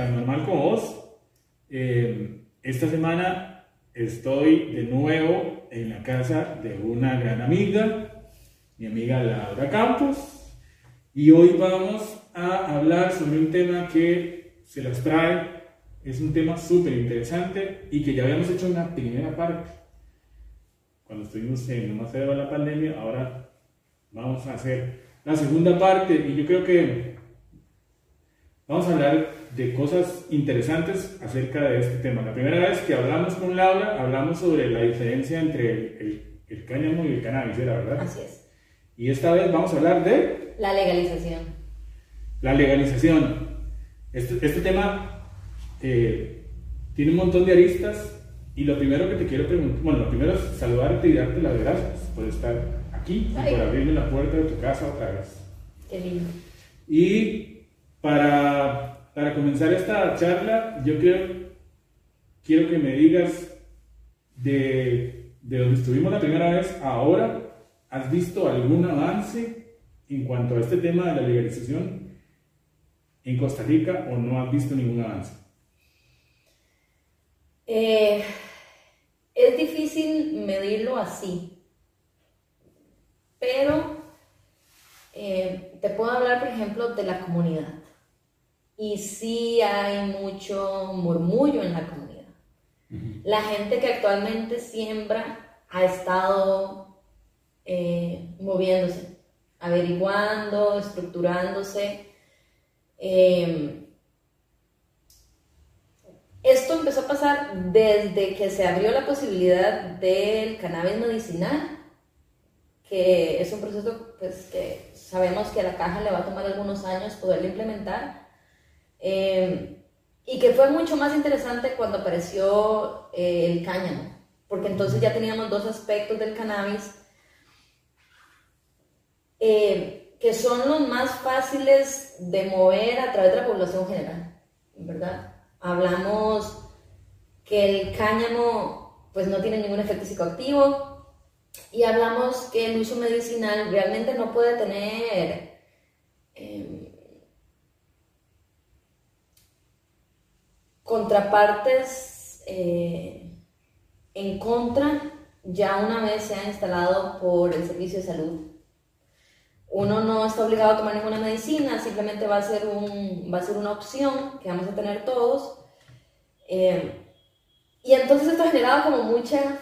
que se llama Tan Normal como Vos. Eh, esta semana estoy de nuevo en la casa de una gran amiga, mi amiga Laura Campos, y hoy vamos a hablar sobre un tema que se las trae, es un tema súper interesante y que ya habíamos hecho una primera parte cuando estuvimos en lo más de la pandemia, ahora vamos a hacer la segunda parte y yo creo que vamos a hablar de cosas interesantes acerca de este tema. La primera vez que hablamos con Laura, hablamos sobre la diferencia entre el, el, cáñamo y el cannabis, ¿era verdad? Así es. Y esta vez vamos a hablar de... La legalización. La legalización. Este, este tema eh, tiene un montón de aristas y lo primero que te quiero preguntar, bueno, lo primero es saludarte y darte las gracias por estar aquí y por abrirme la puerta de tu casa otra vez. Qué lindo. Y para, para comenzar esta charla, yo quiero, quiero que me digas de, de donde estuvimos la primera vez ahora, ¿has visto algún avance en cuanto a este tema de la legalización en Costa Rica o no has visto ningún avance? Eh, es difícil medirlo así, pero eh, te puedo hablar, por ejemplo, de la comunidad. Y sí hay mucho murmullo en la comunidad. La gente que actualmente siembra ha estado eh, moviéndose, averiguando, estructurándose. Eh, esto empezó a pasar desde que se abrió la posibilidad del cannabis medicinal, que es un proceso pues, que sabemos que a la caja le va a tomar algunos años poderlo implementar, eh, y que fue mucho más interesante cuando apareció eh, el cáñamo, porque entonces ya teníamos dos aspectos del cannabis eh, que son los más fáciles de mover a través de la población general, ¿verdad? Hablamos que el cáñamo pues no tiene ningún efecto psicoactivo y hablamos que el uso medicinal realmente no puede tener contrapartes eh, en contra ya una vez se ha instalado por el servicio de salud uno no está obligado a tomar ninguna medicina, simplemente va a ser, un, va a ser una opción que vamos a tener todos. Eh, y entonces esto ha generado como mucha,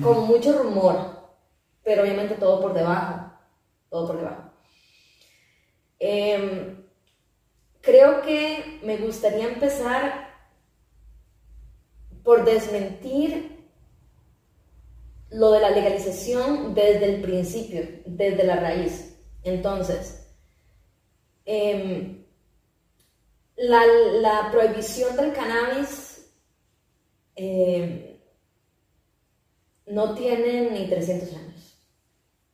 como mucho rumor, pero obviamente todo por debajo, todo por debajo. Em, creo que me gustaría empezar por desmentir lo de la legalización desde el principio, desde la raíz. Entonces, em, la, prohibición del cannabis em, no tiene ni 300 años,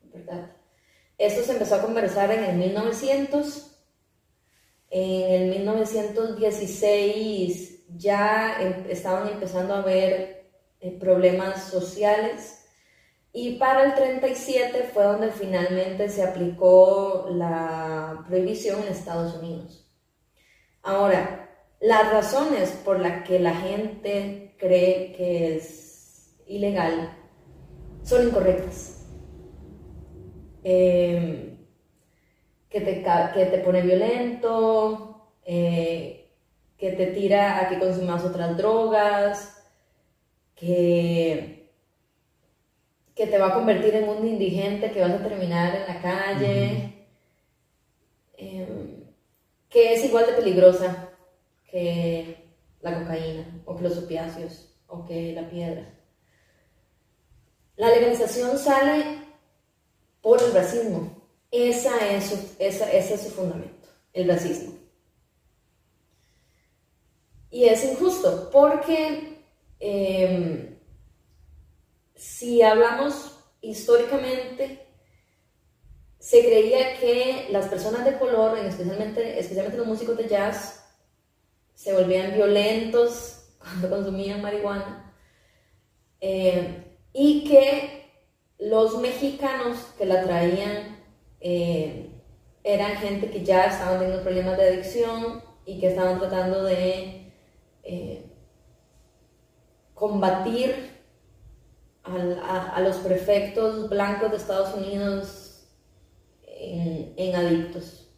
¿verdad? Esto se empezó a conversar en el 1900. En el 1916 ya em, estaban empezando a haber eh, problemas sociales y para el 37 fue donde finalmente se aplicó la prohibición en Estados Unidos. Ahora, las razones por las que la gente cree que es ilegal son incorrectas. Em, que, te, que te pone violento, eh, que te tira a que consumas otras drogas, que que te va a convertir en un indigente, que vas a terminar en la calle, em, que es igual de peligrosa que la cocaína, o que los opiáceos, o que la piedra. La legalización sale por el racismo. Esa es su, ese es su fundamento, el racismo. Y es injusto porque em, si hablamos históricamente, se creía que las personas de color, especialmente, especialmente los músicos de jazz, se volvían violentos cuando consumían marihuana eh, y que los mexicanos que la traían eh, eran gente que ya estaban teniendo problemas de adicción y que estaban tratando de eh, combatir a, los prefectos blancos de Estados Unidos en, adictos.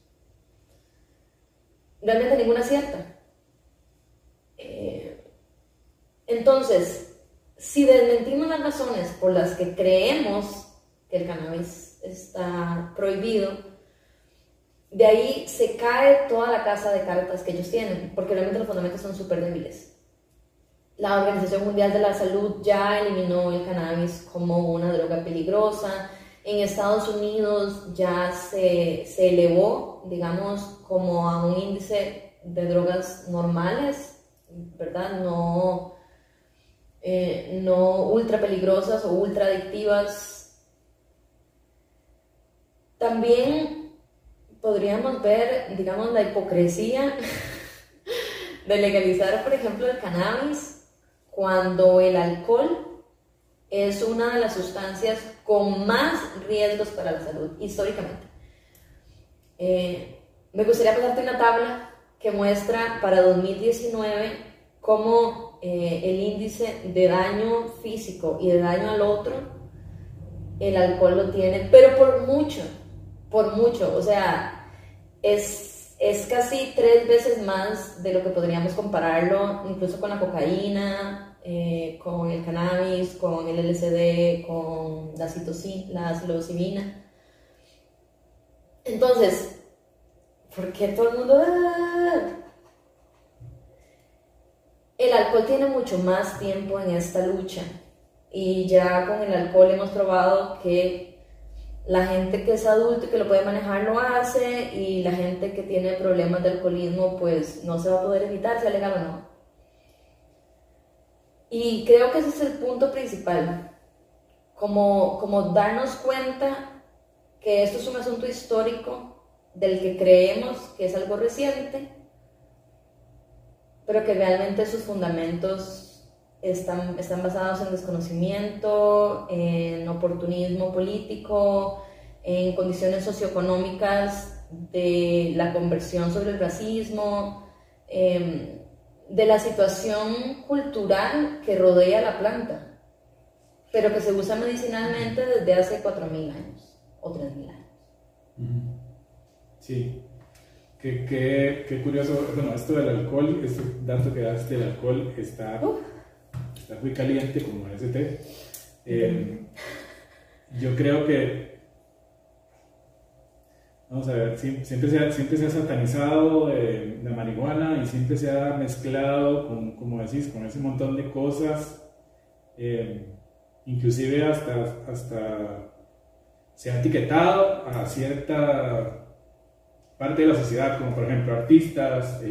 Realmente ninguna cierta. Eh, entonces, si desmentimos las razones por las que creemos que el cannabis está prohibido, de ahí se cae toda la casa de cartas que ellos tienen, porque realmente los fundamentos son súper débiles. La Organización Mundial de la Salud ya eliminó el cannabis como una droga peligrosa. En Estados Unidos ya se, se elevó, digamos, como a un índice de drogas normales, ¿verdad? No, eh, no ultra peligrosas o ultra adictivas. También podríamos ver, digamos, la hipocresía de legalizar, por ejemplo, el cannabis cuando el alcohol es una de las sustancias con más riesgos para la salud, históricamente. Eh, me gustaría pasarte una tabla que muestra para 2019 cómo eh, el índice de daño físico y de daño al otro, el alcohol lo tiene, pero por mucho, por mucho, o sea, es, es casi tres veces más de lo que podríamos compararlo incluso con la cocaína, eh, con el cannabis, con el LSD, con la, la psilocibina. Entonces, ¿por qué todo el mundo... Ah? El alcohol tiene mucho más tiempo en esta lucha y ya con el alcohol hemos probado que la gente que es adulto y que lo puede manejar lo hace y la gente que tiene problemas de alcoholismo pues no se va a poder evitar, sea legal o no. Y creo que ese es el punto principal, como, como darnos cuenta que esto es un asunto histórico del que creemos que es algo reciente, pero que realmente sus fundamentos están, están basados en desconocimiento, en oportunismo político, en condiciones socioeconómicas de la conversión sobre el racismo, em, de la situación cultural que rodea la planta, pero que se usa medicinalmente desde hace 4.000 años o 3.000 años. Sí, qué, qué, qué, curioso, bueno, esto del alcohol, este dato que das del alcohol está está muy caliente como ese té. Eh, yo creo que, vamos a ver, siempre se ha, siempre se ha satanizado eh, la marihuana y siempre se ha mezclado con, como decís, con ese montón de cosas, eh, inclusive hasta, hasta se ha etiquetado a cierta parte de la sociedad, como por ejemplo artistas,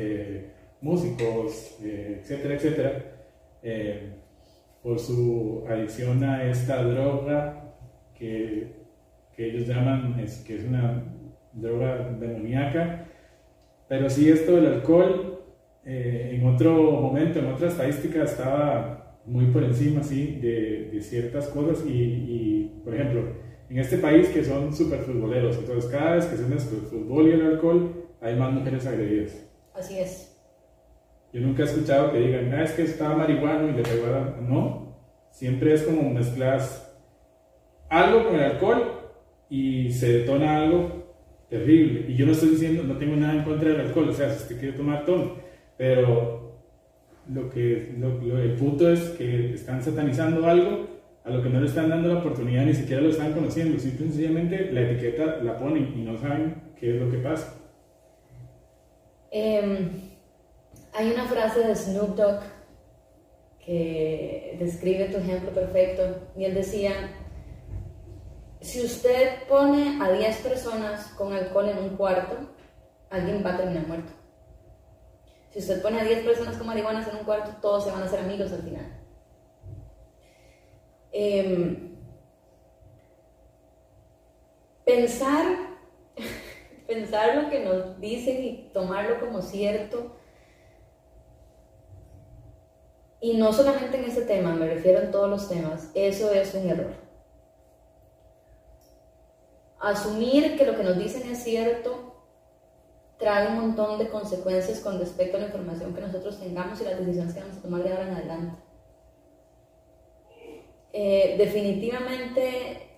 músicos, etcétera, etcétera por su adicción a esta droga que, que ellos llaman, es, que es una droga demoníaca. Pero sí esto del alcohol, eh, en otro momento, en otra estadística, estaba muy por encima sí, de, de ciertas cosas y, y, por ejemplo, en este país que son súper futboleros, entonces cada vez que se mezcla el fútbol y el alcohol, hay más mujeres agredidas. Así es. Yo nunca he escuchado que digan, ah, es que está marihuano y le pegó a No, siempre es como mezclas algo con el alcohol y se detona algo terrible. Y yo no estoy diciendo, no tengo nada en contra del alcohol, o sea, si usted quiere tomar, tome. Pero lo que, lo, el punto es que están satanizando algo a lo que no le están dando la oportunidad, ni siquiera lo están conociendo. Simple sencillamente la etiqueta la ponen y no saben qué es lo que pasa. Eh hay una frase de Snoop Dogg que describe tu ejemplo perfecto y él decía, si usted pone a 10 personas con alcohol en un cuarto, alguien va a terminar muerto. Si usted pone a 10 personas con marihuana en un cuarto, todos se van a hacer amigos al final. Em, pensar, pensar lo que nos dicen y tomarlo como cierto y no solamente en ese tema, me refiero en todos los temas, eso es un error. asumir que lo que nos dicen es cierto trae un montón de consecuencias con respecto a la información que nosotros tengamos y las decisiones que vamos a tomar de ahora en adelante. Eh, definitivamente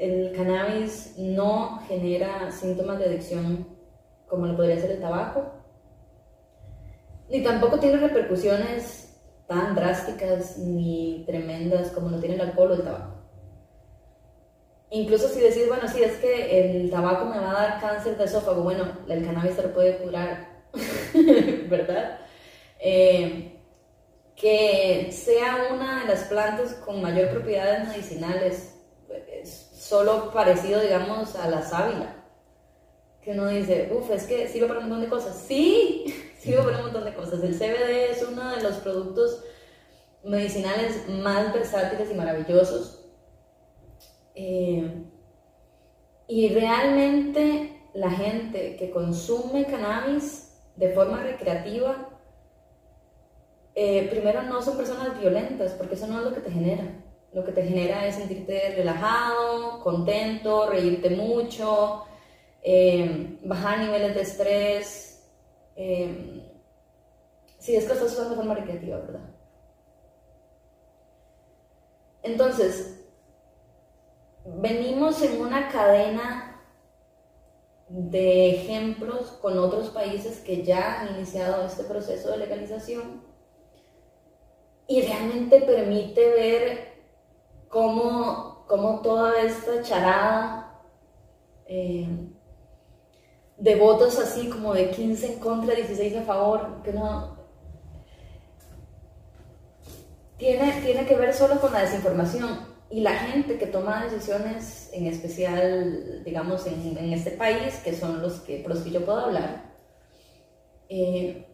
el cannabis no genera síntomas de adicción como lo podría ser el tabaco, ni tampoco tiene repercusiones tan drásticas ni tremendas como lo tiene el alcohol o el tabaco. Incluso si decís, bueno, sí, es que el tabaco me va a dar cáncer de esófago, bueno, el cannabis se lo puede curar, ¿verdad? Eh, que sea una de las plantas con mayor propiedades medicinales, es solo parecido, digamos, a la sábila. Que uno dice, uff, es que sirve para un montón de cosas. Sí, sirve para un montón de cosas. El CBD es uno de los productos medicinales más versátiles y maravillosos. Eh, y realmente la gente que consume cannabis de forma recreativa, eh, primero no son personas violentas, porque eso no es lo que te genera. Lo que te genera es sentirte relajado, contento, reírte mucho, eh, bajar niveles de estrés. Si es que estás usando de forma recreativa, ¿verdad? Entonces, venimos en una cadena de ejemplos con otros países que ya han iniciado este proceso de legalización y realmente permite ver cómo, cómo toda esta charada eh, de votos así como de 15 en contra, 16 a favor, que no... Tiene, tiene que ver solo con la desinformación y la gente que toma decisiones, en especial, digamos, en, en, este país, que son los que, por los que yo puedo hablar, eh,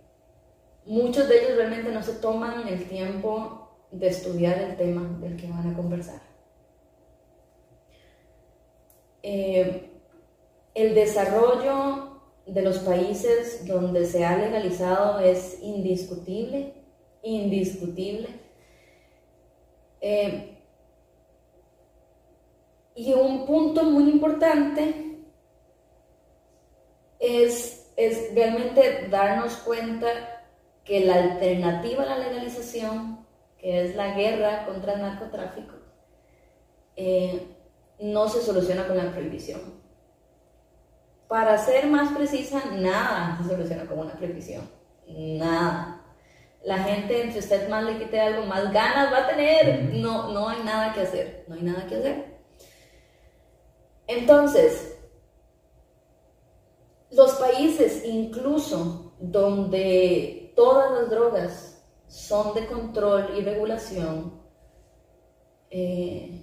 muchos de ellos realmente no se toman el tiempo de estudiar el tema del que van a conversar. Eh, el desarrollo de los países donde se ha legalizado es indiscutible, indiscutible. Eh, y un punto muy importante es, es realmente darnos cuenta que la alternativa a la legalización, que es la guerra contra el narcotráfico, eh, no se soluciona con la prohibición. Para ser más precisa, nada se soluciona con una prohibición. Nada. La gente, entre usted más le quite algo, más ganas va a tener. No, no hay nada que hacer. No hay nada que hacer. Entonces, los países incluso donde todas las drogas son de control y regulación, eh,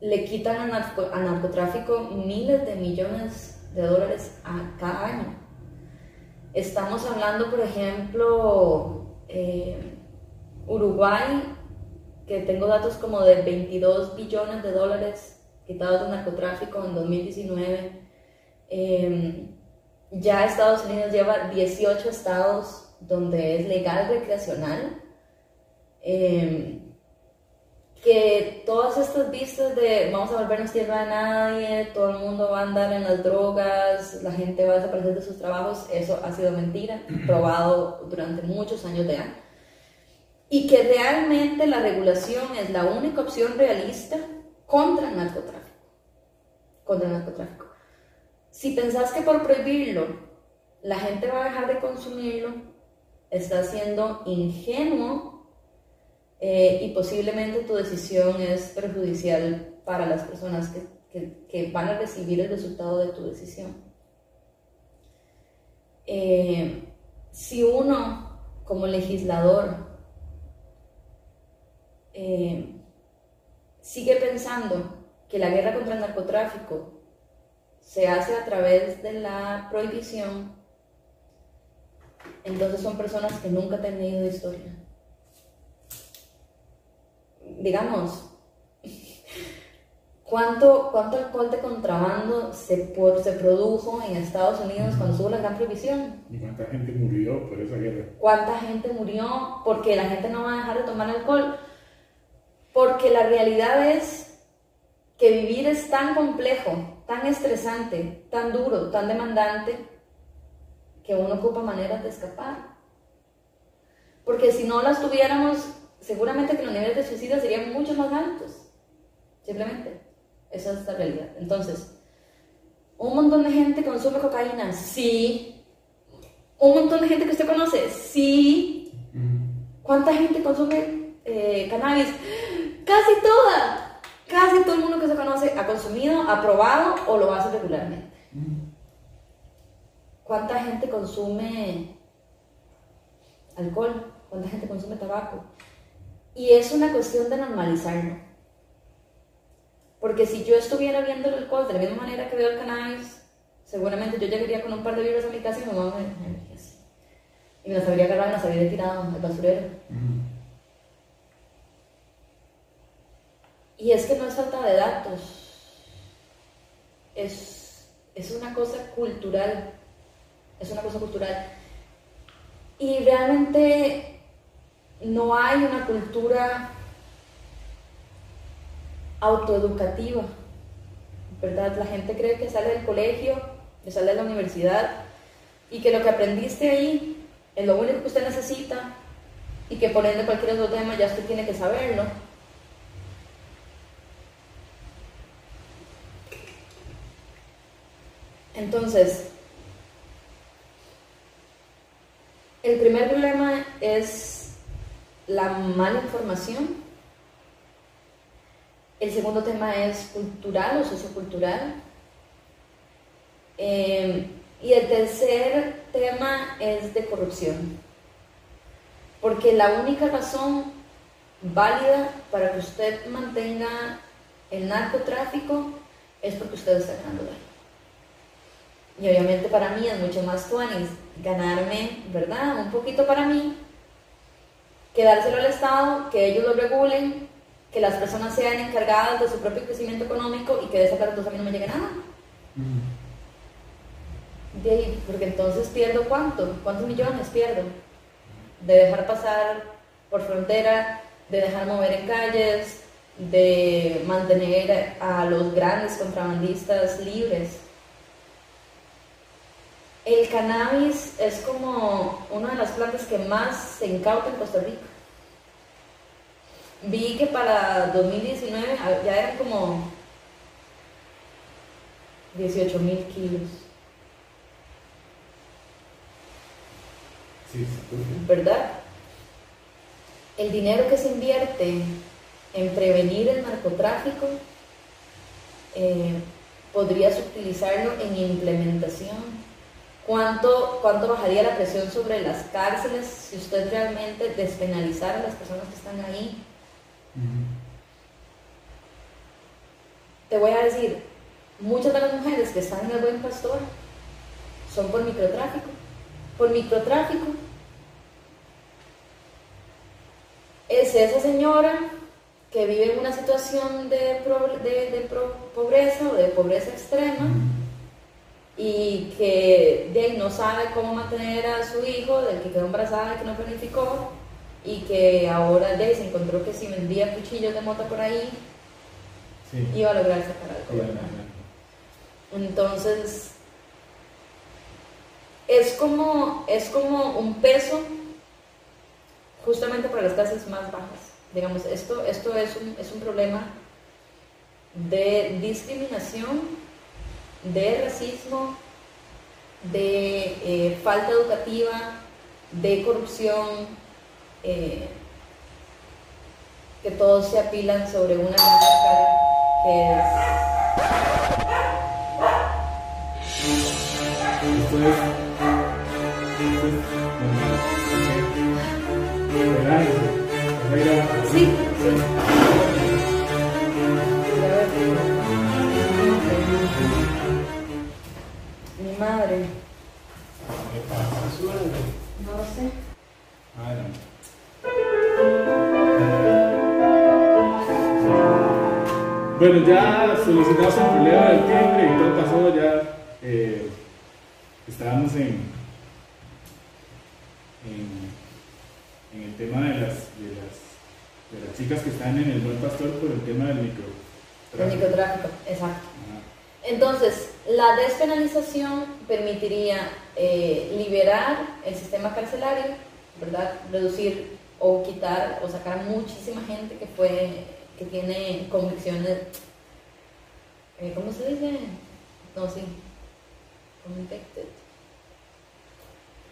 le quitan a, narcotráfico miles de millones de dólares a cada año. Estamos hablando, por ejemplo, eh, Uruguay, que tengo datos como de 22 billones de dólares quitados de narcotráfico en 2019. Em, ya Estados Unidos lleva 18 estados donde es legal recreacional. Em, que todas estas vistas de vamos a volvernos tierra de nadie, todo el mundo va a andar en las drogas, la gente va a desaparecer de sus trabajos, eso ha sido mentira, probado durante muchos años de año. Y que realmente la regulación es la única opción realista contra el narcotráfico. Contra el narcotráfico. Si pensás que por prohibirlo la gente va a dejar de consumirlo, está siendo ingenuo eh, y posiblemente tu decisión es perjudicial para las personas que, que, van a recibir el resultado de tu decisión. Eh, si uno como legislador eh, sigue pensando que la guerra contra el narcotráfico se hace a través de la prohibición, entonces son personas que nunca han tenido historia. Digamos, ¿cuánto, cuánto alcohol de contrabando se, se produjo en Estados Unidos cuando hubo la gran prohibición? ¿Y cuánta gente murió por esa guerra? ¿Cuánta gente murió porque la gente no va a dejar de tomar alcohol? Porque la realidad es que vivir es tan complejo, tan estresante, tan duro, tan demandante, que uno ocupa maneras de escapar. Porque si no las tuviéramos, seguramente que los niveles de suicidio serían mucho más altos. Simplemente, esa es la realidad. Entonces, un montón de gente consume cocaína, sí. Un montón de gente que usted conoce, sí. ¿Cuánta gente consume eh, cannabis? Casi toda. Casi todo el mundo que se conoce ha consumido, ha probado o lo hace regularmente. ¿Cuánta gente consume alcohol? ¿Cuánta gente consume tabaco? Y es una cuestión de normalizarlo. Porque si yo estuviera viendo el alcohol de la misma manera que veo el cannabis, seguramente yo llegaría con un par de libros a mi casa y me mamá me. Y me las habría agarrado y me las habría tirado al basurero. Y es que no es falta de datos, es, es una cosa cultural, es una cosa cultural. Y realmente no hay una cultura autoeducativa, ¿verdad? La gente cree que sale del colegio, que sale de la universidad y que lo que aprendiste ahí es lo único que usted necesita y que por ende cualquier otro tema ya usted tiene que saberlo. Entonces, el primer problema es la mala información. El segundo tema es cultural o sociocultural. Eh, y el tercer tema es de corrupción. Porque la única razón válida para que usted mantenga el narcotráfico es porque usted está ganando. Y obviamente para mí es mucho más tuanis ganarme, ¿verdad? Un poquito para mí, que dárselo al Estado, que ellos lo regulen, que las personas sean encargadas de su propio crecimiento económico y que de esa parte a mí no me llegue nada. De ahí, porque entonces pierdo cuánto, cuántos millones pierdo de dejar pasar por frontera, de dejar mover en calles, de mantener a los grandes contrabandistas libres. El cannabis es como una de las plantas que más se incauta en Costa Rica. Vi que para 2019 ya eran como 18 mil kilos. Sí, ¿Verdad? El dinero que se invierte en prevenir el narcotráfico eh, podrías utilizarlo en implementación. ¿Cuánto, ¿Cuánto bajaría la presión sobre las cárceles si usted realmente despenalizara a las personas que están ahí? Te voy a decir, muchas de las mujeres que están en el buen pastor son por microtráfico. Por microtráfico. Es esa señora que vive en una situación de, de, pobreza o de pobreza extrema y que de no sabe cómo mantener a su hijo, del que quedó embarazada y que no planificó, y que ahora de, se encontró que si vendía cuchillos de moto por ahí, iba a lograr sacar algo. Entonces, es como, es como un peso justamente para las clases más bajas. Digamos, esto, esto es, un, es un problema de discriminación, de racismo, de eh, falta educativa, de corrupción, eh, que todos se apilan sobre una cara que es... Sí, Mi madre. No lo sé. Bueno, ya solicitamos el problema del timbre y todo pasó, ya eh, estábamos en, en, el tema de las, de las, de, las, chicas que están en el buen pastor por el tema del micro, El microtráfico, exacto. Entonces, la despenalización permitiría eh, liberar el sistema carcelario, ¿verdad? Reducir o quitar o sacar a muchísima gente que fue que tiene convicciones eh, ¿cómo se dice? no sí convicted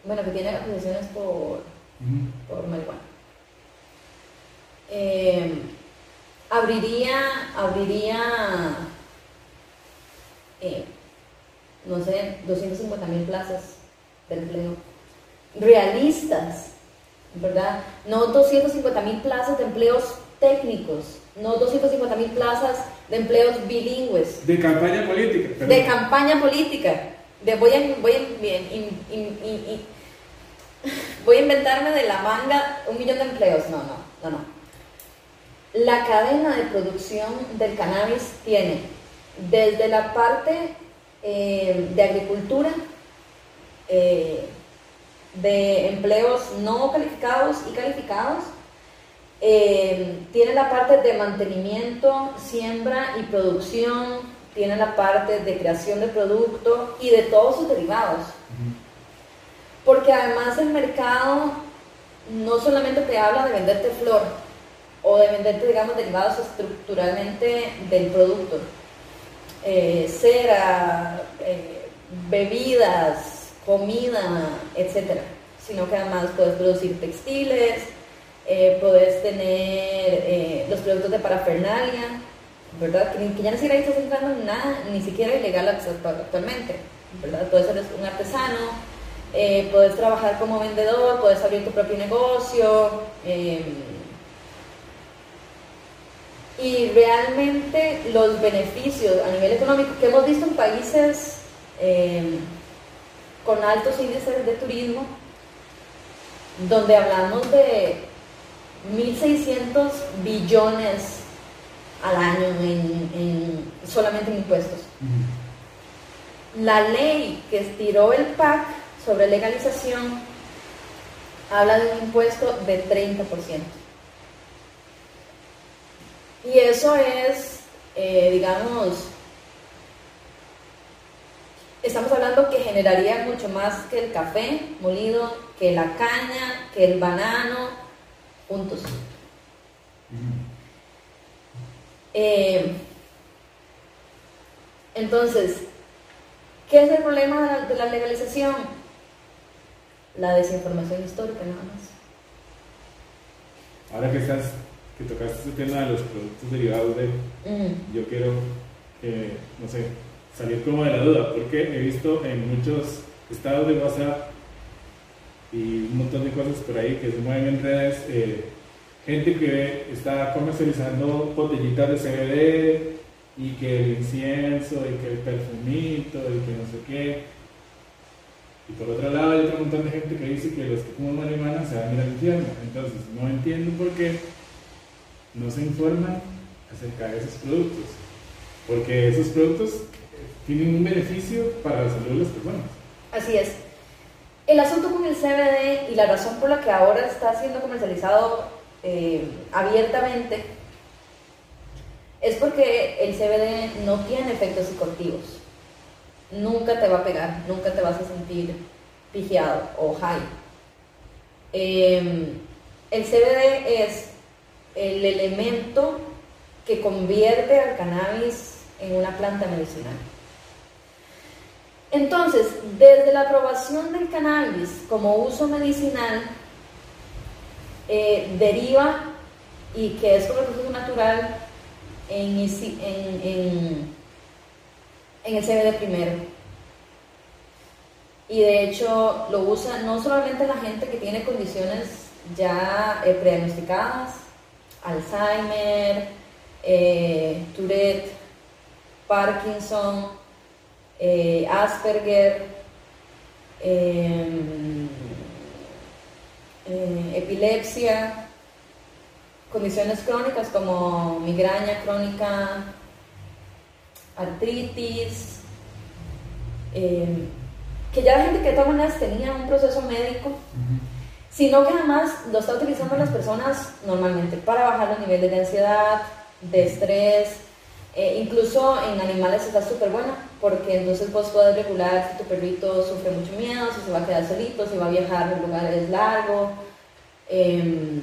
bueno que tiene acusaciones por por marihuana eh, abriría abriría eh, no sé 250 mil plazas de empleo realistas ¿verdad? No 250 mil plazas de empleos técnicos, no 250 mil plazas de empleos bilingües. De campaña política. De campaña política. De voy, a, voy, voy a inventarme de la manga un millón de empleos. No, no, no, no. La cadena de producción del cannabis tiene desde la parte eh, de agricultura, eh, de empleos no calificados y calificados. Eh, tiene la parte de mantenimiento, siembra y producción, tiene la parte de creación de producto y de todos sus derivados. Porque además el mercado no solamente te habla de venderte flor o de venderte, digamos, derivados estructuralmente del producto. Eh, cera, eh, bebidas, comida, etcétera, sino que además puedes producir textiles, eh, puedes tener eh, los productos de parafernalia, ¿verdad? Que, ya ni siquiera estás entrando en nada, ni siquiera ilegal actualmente, ¿verdad? Puedes ser un artesano, puedes trabajar como vendedor, puedes abrir tu propio negocio. Y realmente los beneficios a nivel económico que hemos visto en países con altos índices de turismo, donde hablamos de 1.600 billones al año en, solamente en impuestos. La ley que estiró el PAC sobre legalización habla de un impuesto de 30%. Y eso es, eh, digamos, estamos hablando que generaría mucho más que el café molido, que la caña, que el banano, juntos. Eh, entonces, ¿qué es el problema de la, legalización? La desinformación histórica nada más. Ahora que estás, que tocaste este tema de los productos derivados de, yo quiero, que, no sé, salir como de la duda, porque he visto en muchos estados de WhatsApp y un montón de cosas por ahí que se mueven en redes, eh, gente que está comercializando botellitas de CBD y que el incienso y que el perfumito y que no sé qué. Y por otro lado hay otro montón de gente que dice que los que comen marihuana se van a ir al infierno. Entonces no entiendo por qué no se informan acerca de esos productos. Porque esos productos tienen un beneficio para la salud de las personas. Así es. El asunto con el CBD y la razón por la que ahora está siendo comercializado eh, abiertamente es porque el CBD no tiene efectos psicoactivos. Nunca te va a pegar, nunca te vas a sentir pigiado o high. Em, el CBD es el elemento que convierte al cannabis en una planta medicinal. Entonces, desde la aprobación del cannabis como uso medicinal, eh, deriva y que es como recurso natural en, en, el CBD primero. Y de hecho lo usa no solamente la gente que tiene condiciones ya eh, prediagnosticadas, Alzheimer, eh, Tourette, Parkinson, eh, Asperger, em, eh, epilepsia, condiciones crónicas como migraña crónica, artritis, em, que ya la gente que toma unas tenía un proceso médico, sino que además lo está utilizando las personas normalmente para bajar los niveles de ansiedad, de estrés, Eh, incluso en animales está súper buena, porque entonces vos podés regular si tu perrito sufre mucho miedo, si se va a quedar solito, si va a viajar en lugares largos. Em,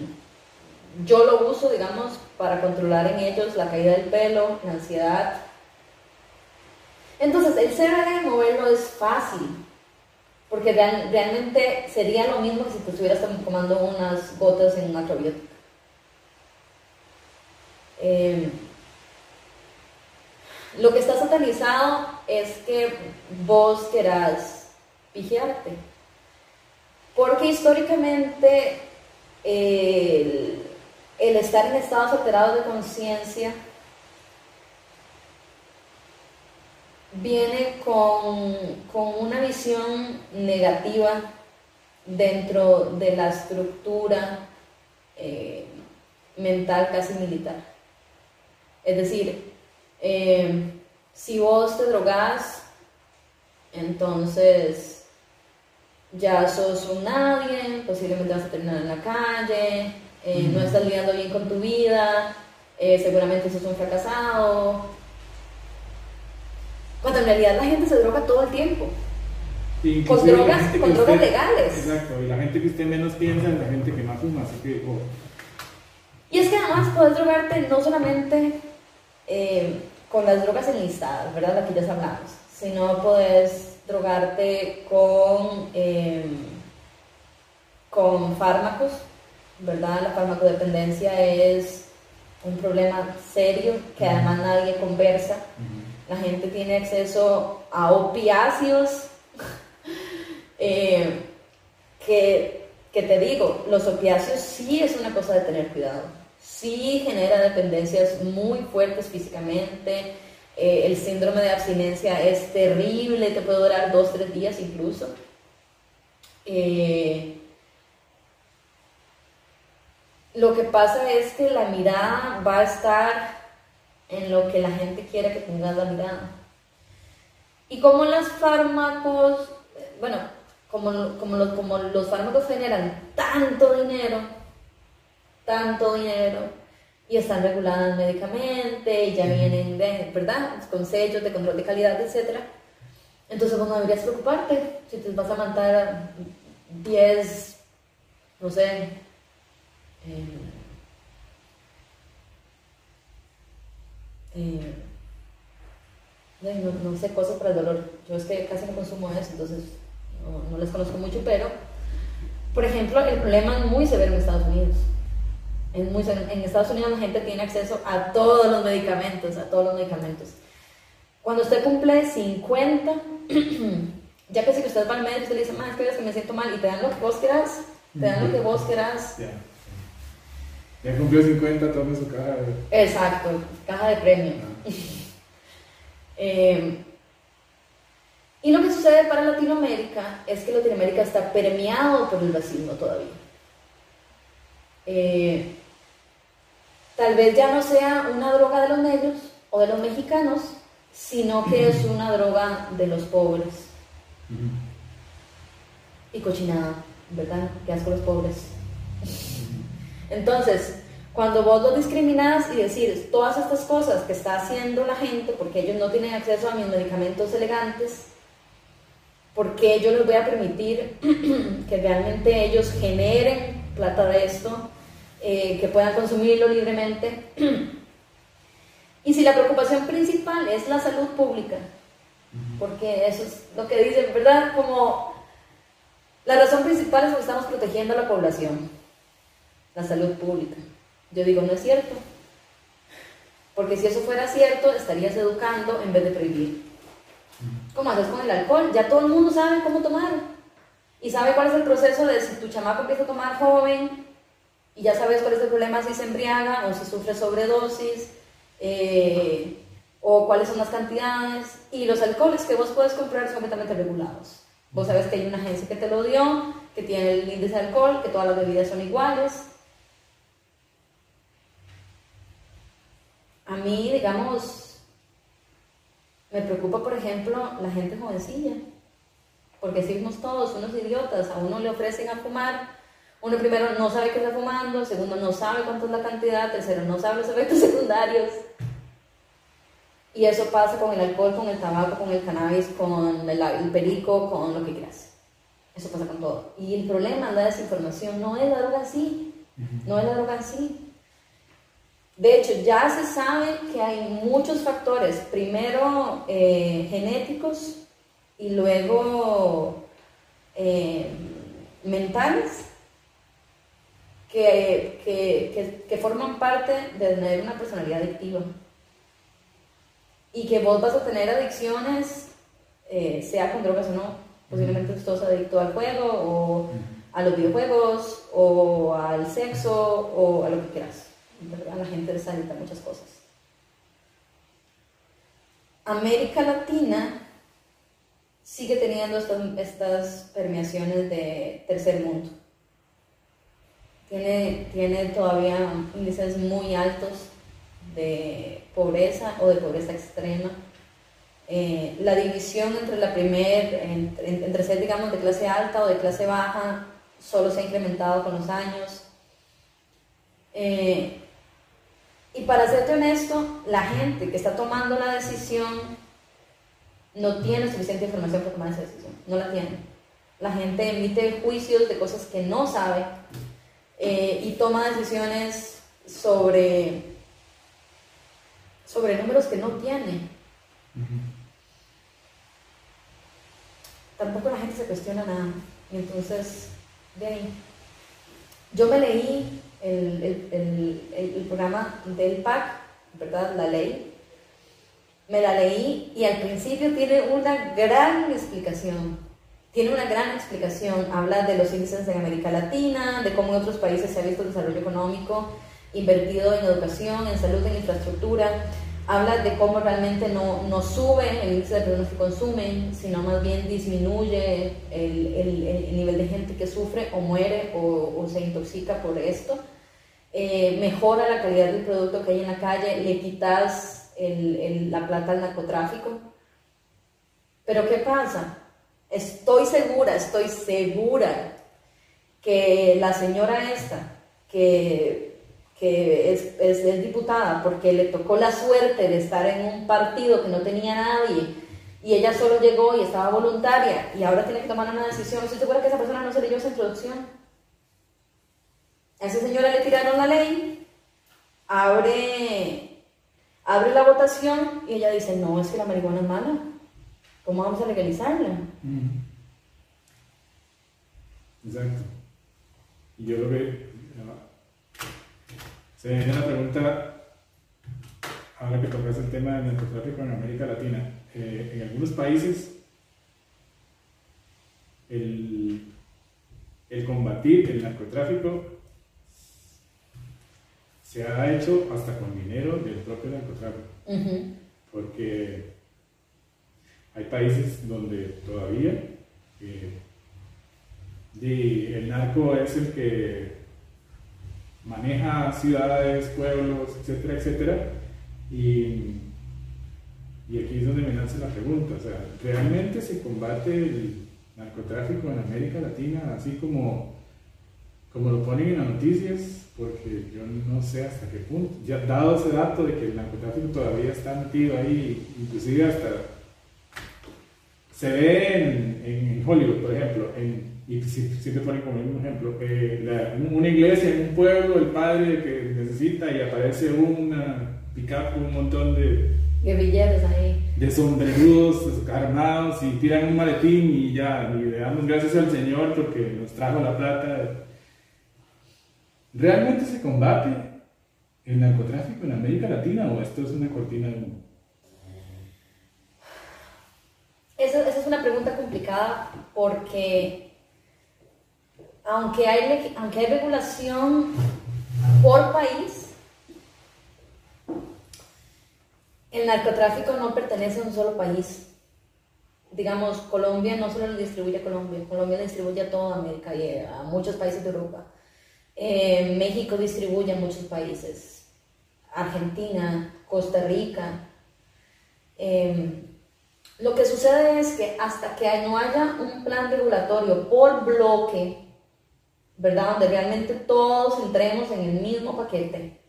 yo lo uso, digamos, para controlar en ellos la caída del pelo, la ansiedad. Entonces, el CBD moverlo es fácil, porque realmente sería lo mismo que si te estuvieras tomando unas gotas en macrobiótica. Eh, lo que está satanizado es que vos querás vigiarte. Porque históricamente el, estar en estados alterados de conciencia viene con, una visión negativa dentro de la estructura eh, mental casi militar. Es decir, eh, si vos te drogás, entonces ya sos un nadie, posiblemente vas a terminar en la calle, eh, no estás lidiando bien con tu vida, seguramente sos un fracasado. Cuando en realidad la gente se droga todo el tiempo. con drogas, con drogas legales. Exacto, y la gente que usted menos piensa es la gente que más fuma, así que... Oh. Y es que además puedes drogarte no solamente eh, con las drogas enlistadas, ¿verdad? La que ya hablamos, sino puedes drogarte con, em, con fármacos, ¿verdad? La farmacodependencia es un problema serio que además nadie conversa. La gente tiene acceso a opiáceos eh, que, que te digo, los opiáceos sí es una cosa de tener cuidado sí genera dependencias muy fuertes físicamente. Eh, el síndrome de abstinencia es terrible, te puede durar dos, tres días incluso. Eh, lo que pasa es que la mirada va a estar en lo que la gente quiera que tengas la mirada. Y como los fármacos, bueno, como, como, como los fármacos generan tanto dinero, tanto dinero y están reguladas médicamente y ya vienen de, ¿verdad? con sellos de control de calidad, etc. Entonces vos no deberías preocuparte si te vas a matar 10, no sé, eh, eh, no, no, sé, cosas para el dolor. Yo es que casi no consumo eso, entonces no, no les conozco mucho, pero, por ejemplo, el problema es muy severo en Estados Unidos en, Estados Unidos la gente tiene acceso a todos los medicamentos, a todos los medicamentos. Cuando usted cumple 50, ya que si usted va al médico, usted le dice, más es que me siento mal, y te dan lo que vos quieras, te dan lo que vos quieras. Ya, cumplió 50, tome su caja de... Exacto, caja de premio. Ah. Eh, y lo que sucede para Latinoamérica es que Latinoamérica está permeado por el racismo todavía. Eh, tal vez ya no sea una droga de los negros o de los mexicanos, sino que es una droga de los pobres. Y cochinada, ¿verdad? Que asco los pobres. Entonces, cuando vos lo discriminás y decís todas estas cosas que está haciendo la gente porque ellos no tienen acceso a mis medicamentos elegantes, porque yo les voy a permitir que realmente ellos generen plata de esto, eh, que puedan consumirlo libremente. y si la preocupación principal es la salud pública, porque eso es lo que dicen, ¿verdad? Como la razón principal es que estamos protegiendo a la población, la salud pública. Yo digo, no es cierto. Porque si eso fuera cierto, estarías educando en vez de prohibir. ¿Cómo haces con el alcohol? Ya todo el mundo sabe cómo tomar. Y sabe cuál es el proceso de si tu chamaco empieza a tomar joven, y ya sabes cuál es el problema si se embriaga o si sufre sobredosis, eh, o cuáles son las cantidades, y los alcoholes que vos puedes comprar son completamente regulados. Vos sabes que hay una agencia que te lo dio, que tiene el índice de alcohol, que todas las bebidas son iguales. A mí, digamos, me preocupa, por ejemplo, la gente jovencilla, porque somos todos unos idiotas, a uno le ofrecen a fumar uno primero no sabe qué está fumando, segundo no sabe cuánto es la cantidad, tercero no sabe los efectos secundarios. Y eso pasa con el alcohol, con el tabaco, con el cannabis, con el, el perico, con lo que quieras. Eso pasa con todo. Y el problema, la desinformación, no es la droga así. No es la droga así. De hecho, ya se sabe que hay muchos factores, primero eh, genéticos y luego eh, mentales, que, que, que, forman parte de tener una personalidad adictiva. Y que vos vas a tener adicciones, eh, sea con drogas o no. Posiblemente tú estás adicto al juego o a los videojuegos o al sexo o a lo que quieras. A la gente les adicta muchas cosas. América Latina sigue teniendo estas, permeaciones de tercer mundo. Tiene, tiene todavía índices muy altos de pobreza o de pobreza extrema. Eh, la división entre la primer, entre, entre, ser digamos de clase alta o de clase baja, solo se ha incrementado con los años. Eh, y para serte honesto, la gente que está tomando la decisión no tiene suficiente información para tomar esa decisión, no la tiene. La gente emite juicios de cosas que no sabe eh, y toma decisiones sobre, sobre números que no tiene. Tampoco la gente se cuestiona nada. Y entonces, de ahí. Yo me leí el, el, el, programa del PAC, ¿verdad? La ley. Me la leí y al principio tiene una gran explicación. Tiene una gran explicación. Habla de los índices en América Latina, de cómo en otros países se ha visto el desarrollo económico invertido en educación, en salud, en infraestructura habla de cómo realmente no, no sube el índice de personas que consumen, sino más bien disminuye el, el, nivel de gente que sufre o muere o, o se intoxica por esto. Eh, mejora la calidad del producto que hay en la calle, le quitas la plata al narcotráfico. Pero ¿qué pasa? Estoy segura, estoy segura que la señora esta, que que es, es, diputada porque le tocó la suerte de estar en un partido que no tenía nadie y ella solo llegó y estaba voluntaria y ahora tiene que tomar una decisión. Estoy segura que esa persona no se leyó esa introducción. A esa señora le tiraron la ley, abre, abre la votación y ella dice, no, es que la marihuana es mala. ¿Cómo vamos a legalizarla? Exacto. Y yo lo que se viene la pregunta, ahora que tocas el tema del narcotráfico en América Latina. Eh, en algunos países, el, el combatir el narcotráfico se ha hecho hasta con dinero del propio narcotráfico. Porque hay países donde todavía eh, el narco es el que maneja ciudades, pueblos, etcétera, etcétera. Y, y aquí es donde me nace la pregunta, o sea, ¿realmente se combate el narcotráfico en América Latina así como, como lo ponen en las noticias? Porque yo no sé hasta qué punto, ya dado ese dato de que el narcotráfico todavía está metido ahí, inclusive hasta se ve en, en Hollywood, por ejemplo, y siempre ponen como un ejemplo, eh, una iglesia en un pueblo, el padre que necesita y aparece una pick-up con un montón de guerrilleros ahí. De sombrerudos armados y tiran un maletín y ya, y le damos gracias al Señor porque nos trajo la plata. ¿Realmente se combate el narcotráfico en América Latina o esto es una cortina de humo? Esa, esa es una pregunta complicada porque aunque hay, aunque hay regulación por país, el narcotráfico no pertenece a un solo país. Digamos, Colombia no solo lo distribuye a Colombia, Colombia distribuye a toda América y a muchos países de Europa. Eh, México distribuye a muchos países. Argentina, Costa Rica. Eh, lo que sucede es que hasta que no haya un plan regulatorio por bloque, ¿verdad? Donde realmente todos entremos en el mismo paquete.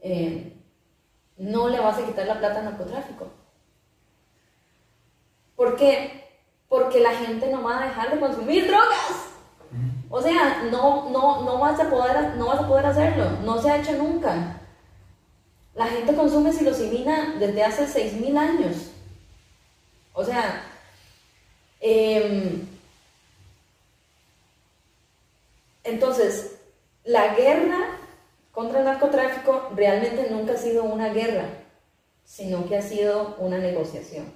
Eh, no le vas a quitar la plata al narcotráfico. ¿Por qué? Porque la gente no va a dejar de consumir drogas. O sea, no, no, no, vas a poder, no vas a poder hacerlo. No se ha hecho nunca. La gente consume psilocibina desde hace 6.000 años. O sea, em, entonces, la guerra contra el narcotráfico realmente nunca ha sido una guerra, sino que ha sido una negociación.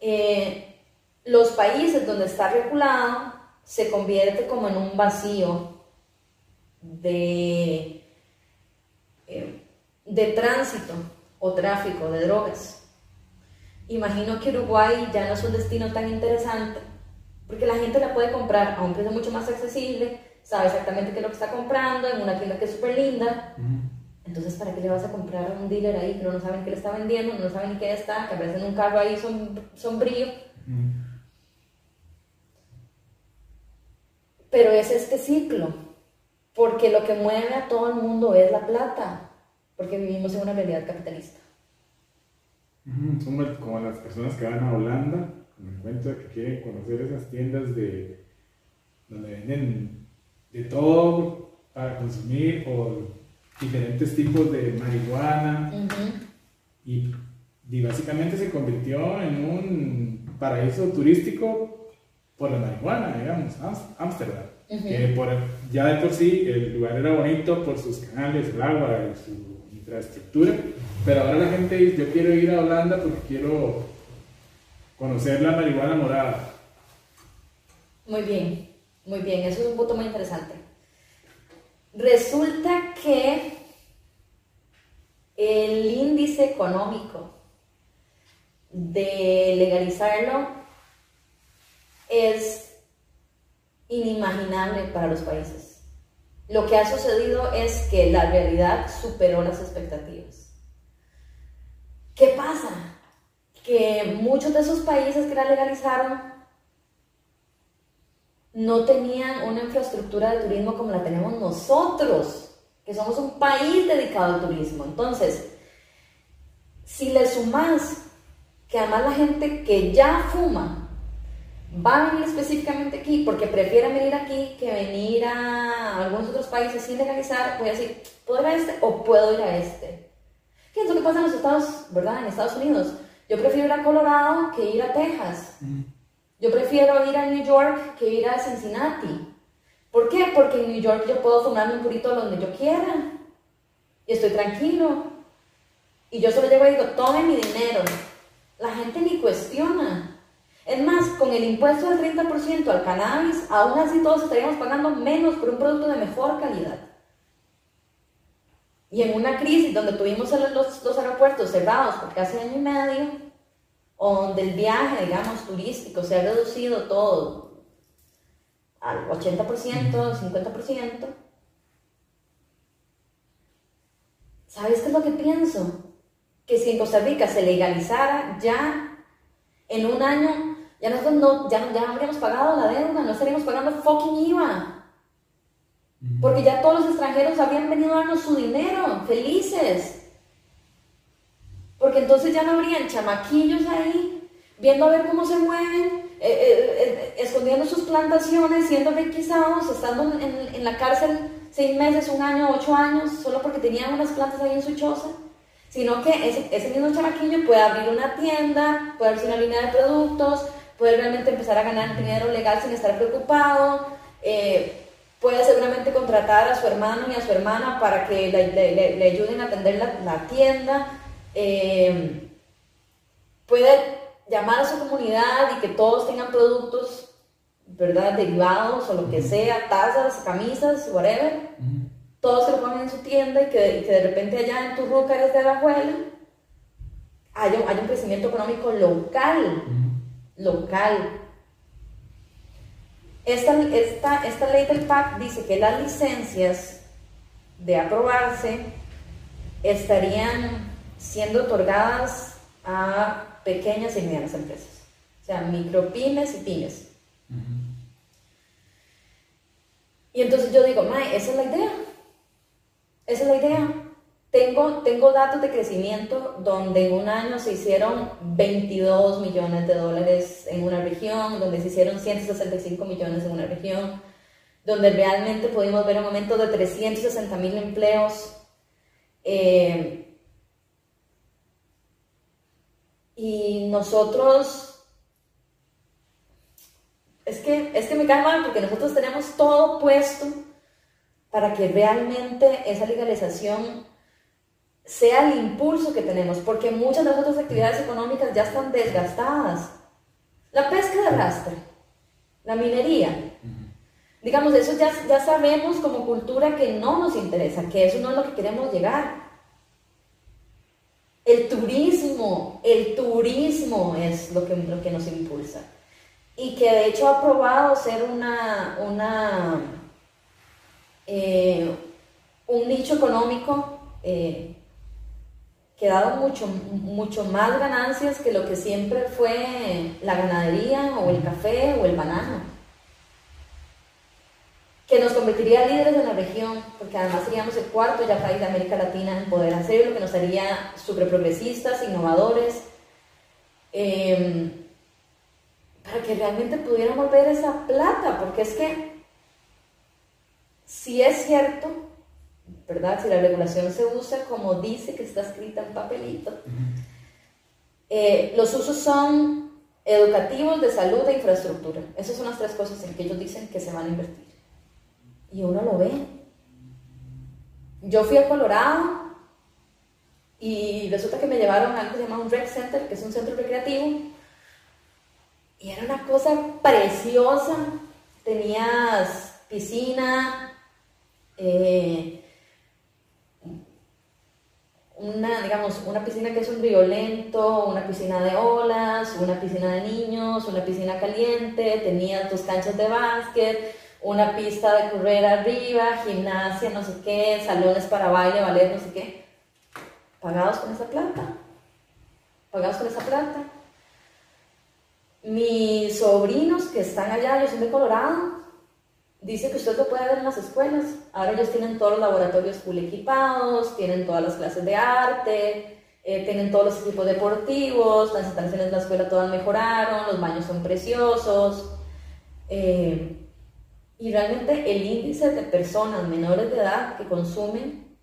Eh, los países donde está regulado se convierte como en un vacío de, eh, de tránsito o tráfico de drogas. Imagino que Uruguay ya no es un destino tan interesante porque la gente la puede comprar a un precio mucho más accesible, sabe exactamente qué es lo que está comprando en una tienda que es súper linda. Entonces, ¿para qué le vas a comprar a un dealer ahí que no saben qué le está vendiendo, no saben ni qué está, que aparece en un carro ahí sombrío? Pero es este ciclo, porque lo que mueve a todo el mundo es la plata, porque vivimos en una realidad capitalista. Son como las personas que van a Holanda, me encuentro que quieren conocer esas tiendas de donde venden de todo para consumir o diferentes tipos de marihuana. Y, y, básicamente se convirtió en un paraíso turístico por la marihuana, digamos, Ámsterdam. que por, ya de por sí el lugar era bonito por sus canales, el agua, su infraestructura, pero ahora la gente dice, yo quiero ir a Holanda porque quiero conocer la marihuana morada. Muy bien, muy bien, eso es un punto muy interesante. Resulta que el índice económico de legalizarlo es inimaginable para los países. Lo que ha sucedido es que la realidad superó las expectativas. ¿Qué pasa? Que muchos de esos países que la legalizaron no tenían una infraestructura de turismo como la tenemos nosotros, que somos un país dedicado al turismo. Entonces, si le sumas que además la gente que ya fuma van a venir específicamente aquí porque prefieren venir aquí que venir a algunos otros países sin legalizar, voy a decir, ¿puedo ir a este o puedo ir a este? ¿Qué es lo que pasa en los Estados, verdad? En Estados Unidos. Yo prefiero ir a Colorado que ir a Texas. Yo prefiero ir a New York que ir a Cincinnati. ¿Por qué? Porque en New York yo puedo fumarme un purito donde yo quiera. Y estoy tranquilo. Y yo solo llego y digo, tome mi dinero. La gente ni cuestiona. Es más, con el impuesto del 30% al cannabis, aún así todos estaríamos pagando menos por un producto de mejor calidad. Y en una crisis donde tuvimos los, los aeropuertos cerrados por casi año y medio, o donde el viaje, digamos, turístico se ha reducido todo al 80%, 50%, ¿sabes qué es lo que pienso? Que si en Costa Rica se legalizara ya en un año ya nosotros no, ya, ya habríamos pagado la deuda, no estaríamos pagando fucking IVA. Porque ya todos los extranjeros habían venido a darnos su dinero, felices. Porque entonces ya no habrían chamaquillos ahí, viendo a ver cómo se mueven, eh, eh, eh, escondiendo sus plantaciones, siendo requisados, estando en, la cárcel seis meses, un año, ocho años, solo porque tenían unas plantas ahí en su choza. Sino que ese, mismo chamaquillo puede abrir una tienda, puede abrir una línea de productos, puede realmente empezar a ganar dinero legal sin estar preocupado, puede seguramente contratar a su hermano y a su hermana para que le, le, ayuden a atender la, la tienda, eh, puede llamar a su comunidad y que todos tengan productos, ¿verdad? Derivados o lo que sea, tazas, camisas, whatever. Todos se lo ponen en su tienda y que, que de repente allá en tu ruca desde la abuela haya, haya un crecimiento económico local local. Esta, esta, esta ley del PAC dice que las licencias de aprobarse estarían siendo otorgadas a pequeñas y medianas empresas, o sea, micropymes y pymes. Y entonces yo digo, Mae. Esa es la idea. Tengo, datos de crecimiento donde en un año se hicieron 22 millones de dólares en una región, donde se hicieron 165 millones en una región, donde realmente pudimos ver un aumento de 360 mil empleos. Eh, y nosotros, es que, es que me cae mal porque nosotros tenemos todo puesto para que realmente esa legalización sea el impulso que tenemos, porque muchas de las otras actividades económicas ya están desgastadas. La pesca de arrastre, la minería, digamos, eso ya, ya sabemos como cultura que no nos interesa, que eso no es lo que queremos llegar. El turismo, el turismo es lo que, lo que nos impulsa. Y que de hecho ha probado ser una, una, eh, un nicho económico eh, que mucho, mucho más ganancias que lo que siempre fue la ganadería o el café o el banano. Que nos convertiría líderes en la región, porque además seríamos el cuarto ya país de América Latina en poder hacerlo, que nos haría súper progresistas, innovadores, em, para que realmente pudiéramos ver esa plata, porque es que si es cierto ¿verdad? Si la regulación se usa como dice que está escrita en papelito. Eh, los usos son educativos, de salud e infraestructura. Esas son las tres cosas en que ellos dicen que se van a invertir. Y uno lo ve. Yo fui a Colorado y resulta que me llevaron a algo que se llama un rec center, que es un centro recreativo. Y era una cosa preciosa. Tenías piscina, eh, una, digamos, una piscina que es un río lento, una piscina de olas, una piscina de niños, una piscina caliente, tenía tus canchas de básquet, una pista de correr arriba, gimnasia, no sé qué, salones para baile, ballet, no sé qué. Pagados con esa plata. Pagados con esa plata. Mis sobrinos que están allá, yo soy de Colorado, dice que usted lo puede ver en las escuelas. Ahora ellos tienen todos los laboratorios full equipados, tienen todas las clases de arte, eh, tienen todos los equipos deportivos, las instalaciones de la escuela todas mejoraron, los baños son preciosos. Eh, y realmente el índice de personas menores de edad que consumen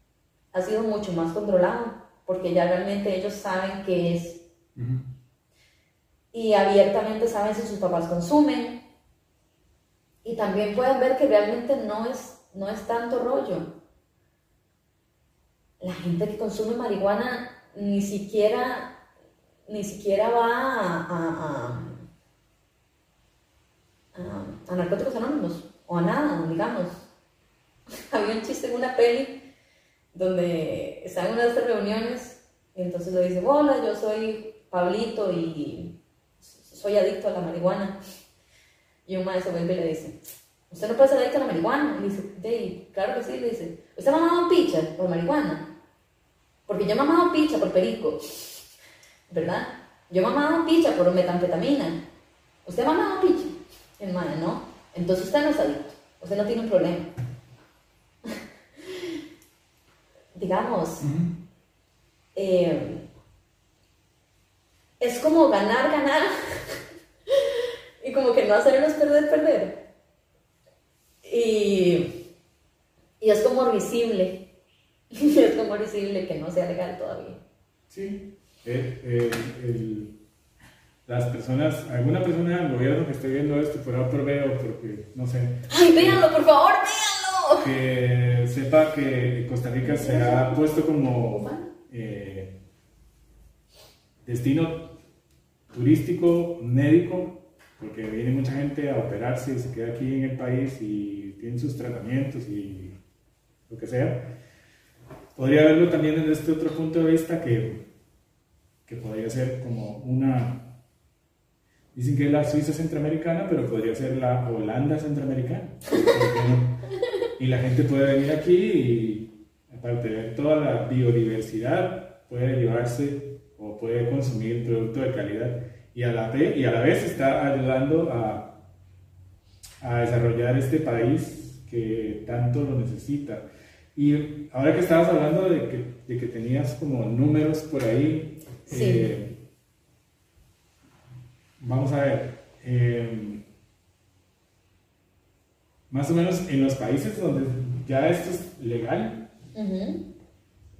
ha sido mucho más controlado, porque ya realmente ellos saben qué es. Y abiertamente saben si sus papás consumen, y también pueden ver que realmente no es, no es tanto rollo. La gente que consume marihuana ni siquiera, ni siquiera va a, a, narcóticos anónimos o a nada, digamos. Había un chiste en una peli donde está en una de estas reuniones y entonces le dice, hola, yo soy Pablito y soy adicto a la marihuana. Y un maestro vuelve y le dice, ¿usted no puede ser adicto a la marihuana? Y le dice, claro que sí, le dice, ¿usted ha mamado picha por marihuana? Porque yo he mamado picha por perico, ¿verdad? Yo he mamado picha por metanfetamina. ¿Usted ha mamado picha? El madre, no. Entonces usted no es adicto, usted no tiene un problema. Digamos, eh, es como ganar, ganar y como que no hacernos perder, perder. Y, y es como risible, es como risible que no sea legal todavía. Sí, eh, eh, las personas, alguna persona del gobierno que esté viendo esto, por otro veo, porque no sé. ¡Ay, véanlo, por favor, véanlo! Que sepa que Costa Rica se ha puesto como eh, destino turístico, médico porque viene mucha gente a operarse y se queda aquí en el país y tiene sus tratamientos y lo que sea. Podría verlo también desde este otro punto de vista que, que podría ser como una... Dicen que es la Suiza centroamericana, pero podría ser la Holanda centroamericana. Y la gente puede venir aquí y, aparte de toda la biodiversidad, puede llevarse o puede consumir producto de calidad y a la, y a la vez está ayudando a, a desarrollar este país que tanto lo necesita. Y ahora que estabas hablando de que, de que tenías como números por ahí, Sí. eh, vamos a ver, eh, más o menos en los países donde ya esto es legal, Ujú.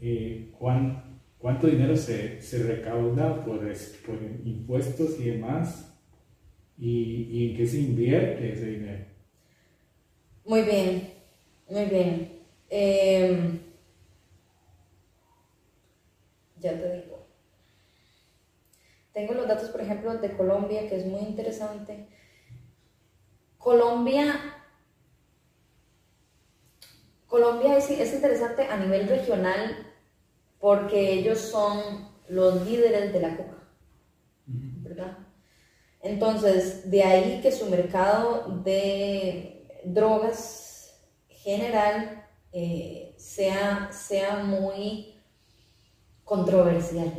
eh, ¿cuán- ¿cuánto dinero se, se recauda por, por impuestos y demás? ¿Y, ¿Y en qué se invierte ese dinero? Muy bien, muy bien. Em, ya te digo. Tengo los datos, por ejemplo, de Colombia, que es muy interesante. Colombia, Colombia es, es interesante a nivel regional porque ellos son los líderes de la coca, ¿verdad? Entonces, de ahí que su mercado de drogas general eh, sea, sea muy controversial,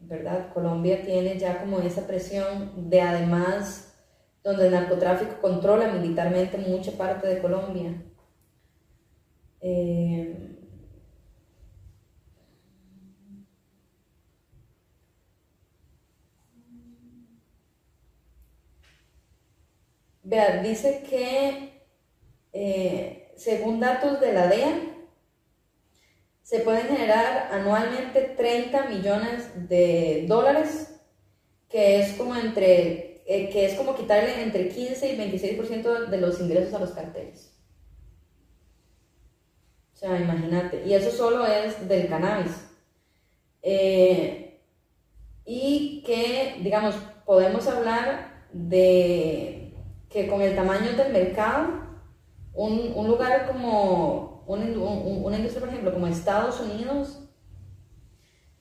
¿verdad? Colombia tiene ya como esa presión de además, donde el narcotráfico controla militarmente mucha parte de Colombia. Eh, Vea, dice que eh, según datos de la DEA, se pueden generar anualmente 30 millones de dólares, que es como entre eh, que es como quitarle entre 15 y 26% de los ingresos a los carteles. O sea, imagínate. Y eso solo es del cannabis. Eh, y que, digamos, podemos hablar de que con el tamaño del mercado, un, un lugar como una, un- una industria, por ejemplo, como Estados Unidos,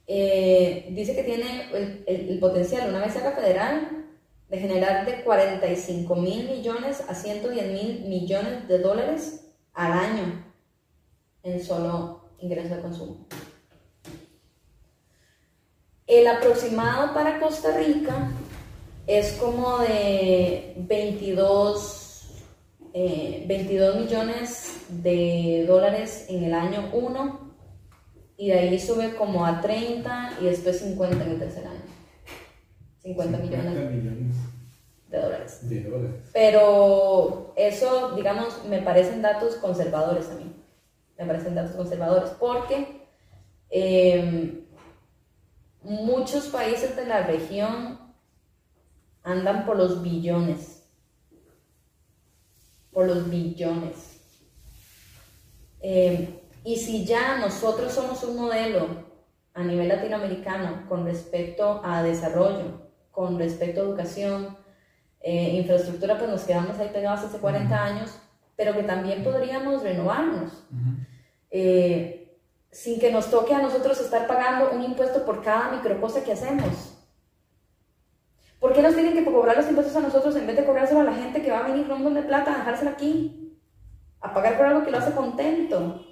eh, dice que tiene el, el- el potencial, una mesa federal, de generar de 45 mil millones a 110 mil millones de dólares al año en solo ingresos de consumo. El aproximado para Costa Rica es como de 22, eh, 22 millones de dólares en el año 1 y de ahí sube como a 30 y después 50 en el tercer año. 50 millones millones de dólares. de dólares. Pero eso, digamos, me parecen datos conservadores a mí. Me parecen datos conservadores porque eh, muchos países de la región andan por los billones. Por los billones. Eh, y si ya nosotros somos un modelo a nivel latinoamericano con respecto a desarrollo, con respecto a educación, eh, infraestructura, pues nos quedamos ahí pegados hace 40 años, pero que también podríamos renovarnos. Eh, sin que nos toque a nosotros estar pagando un impuesto por cada microcosa que hacemos. ¿Por qué nos tienen que cobrar los impuestos a nosotros en vez de cobrárselo a la gente que va a venir con un montón de plata a dejárselo aquí? A pagar por algo que lo hace contento.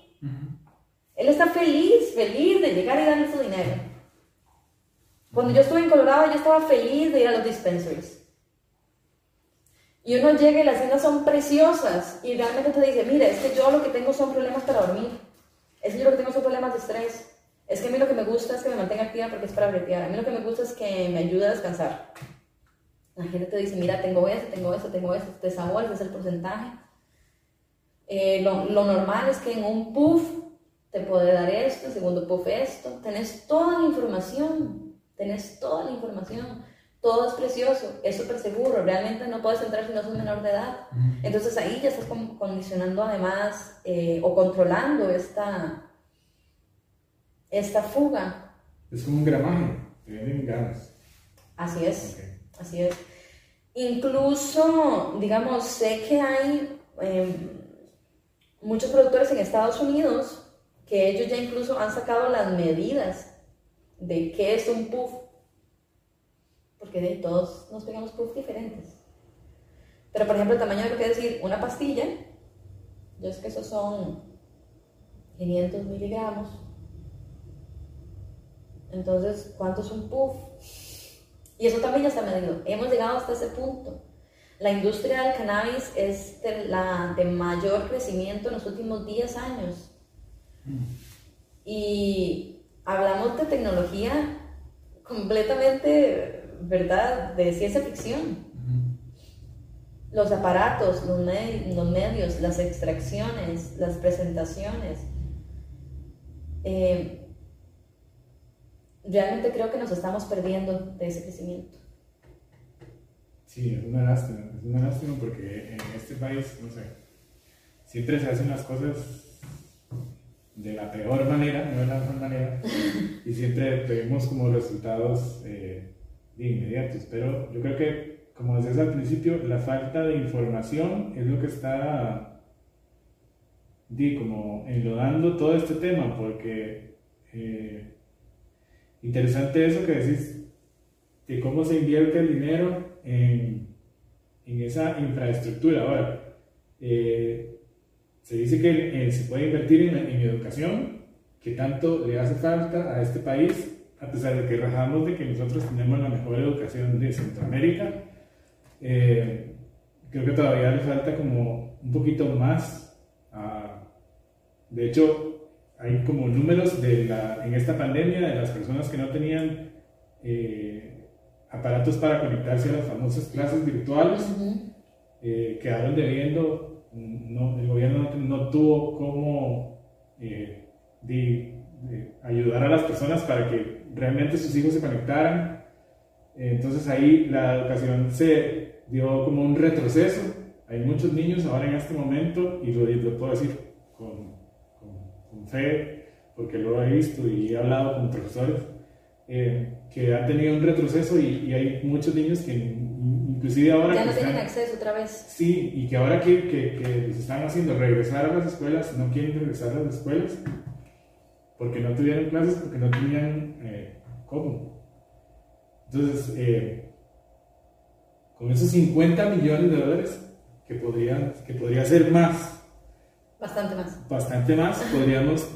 Él está feliz, feliz de llegar y darle su dinero. Cuando yo estuve en Colorado, yo estaba feliz de ir a los dispensaries. Y uno llega y las cenas son preciosas y realmente te dice, mira, es que yo lo que tengo son problemas para dormir. Es que yo lo que tengo son problemas de estrés. Es que a mí lo que me gusta es que me mantenga activa porque es para bretear. A mí lo que me gusta es que me ayude a descansar. La gente te dice, mira, tengo esto, tengo esto, tengo esto, te sabores, es el porcentaje. Eh, lo, lo normal es que en un puff te puede dar esto, en segundo puff esto. Tenés toda la información, tenés toda la información. Todo es precioso, es súper seguro, realmente no puedes entrar si no sos menor de edad. Entonces ahí ya estás con- condicionando además eh, o controlando esta, esta fuga. Es como un gramaje, te venden gramos. Así es. Ok. Así es. Incluso, digamos, sé que hay eh, muchos productores en Estados Unidos que ellos ya incluso han sacado las medidas de qué es un puff. Porque de todos nos pegamos puff diferentes. Pero, por ejemplo, el tamaño de lo que decir una pastilla, yo sé que esos son 500 miligramos. Entonces, ¿cuánto es un puff? Y eso también ya está medido. Hemos llegado hasta ese punto. La industria del cannabis es de la de mayor crecimiento en los últimos 10 años. Y hablamos de tecnología completamente, ¿verdad?, de ciencia ficción. Los aparatos, los, los medios, las extracciones, las presentaciones. Eh, realmente creo que nos estamos perdiendo de ese crecimiento. Sí, es una lástima, es una lástima porque en este país, no sé, siempre se hacen las cosas de la peor manera, no de la mejor manera, y siempre tenemos como resultados eh, inmediatos. Pero yo creo que, como decías al principio, la falta de información es lo que está di, como enlodando todo este tema, porque eh, interesante eso que decís, de cómo se invierte el dinero en, en esa infraestructura. Ahora, eh, se dice que eh, se puede invertir en, en, educación, que tanto le hace falta a este país, a pesar de que rajamos de que nosotros tenemos la mejor educación de Centroamérica. Eh, creo que todavía le falta como un poquito más. de hecho, hay como números de la, en esta pandemia de las personas que no tenían eh, aparatos para conectarse a las famosas clases virtuales, quedaron debiendo no, el gobierno no, tuvo cómo eh, ayudar a las personas para que realmente sus hijos se conectaran. Entonces ahí la educación se dio como un retroceso. Hay muchos niños ahora en este momento, y lo, puedo decir con, porque lo he visto y he hablado con profesores, eh, que han tenido un retroceso y, y hay muchos niños que inclusive ahora... Ya no tienen acceso otra vez. Sí, y que ahora que, que, que les están haciendo regresar a las escuelas, no quieren regresar a las escuelas porque no tuvieron clases, porque no tenían eh, cómo. Entonces, eh, con esos 50 millones de dólares, que, podrían, que podría ser más. Bastante más. Bastante más, podríamos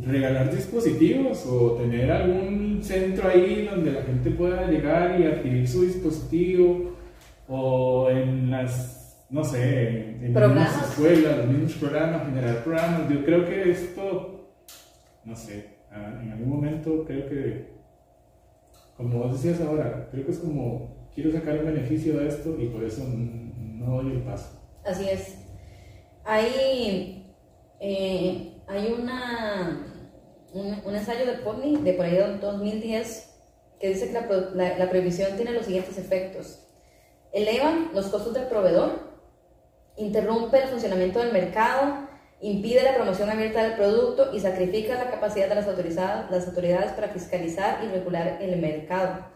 regalar dispositivos o tener algún centro ahí donde la gente pueda llegar y adquirir su dispositivo o en las, no sé, en las escuelas, los mismos programas, generar programas. Yo creo que esto, no sé, en algún momento creo que, como vos decías ahora, creo que es como, quiero sacar un beneficio de esto y por eso no doy el paso. Así es. Hay, eh, hay una un, ensayo de PONI de por ahí de 2010 que dice que la, la, prohibición tiene los siguientes efectos. Elevan los costos del proveedor, interrumpe el funcionamiento del mercado, impide la promoción abierta del producto y sacrifica la capacidad de las, autorizadas, las autoridades para fiscalizar y regular el mercado.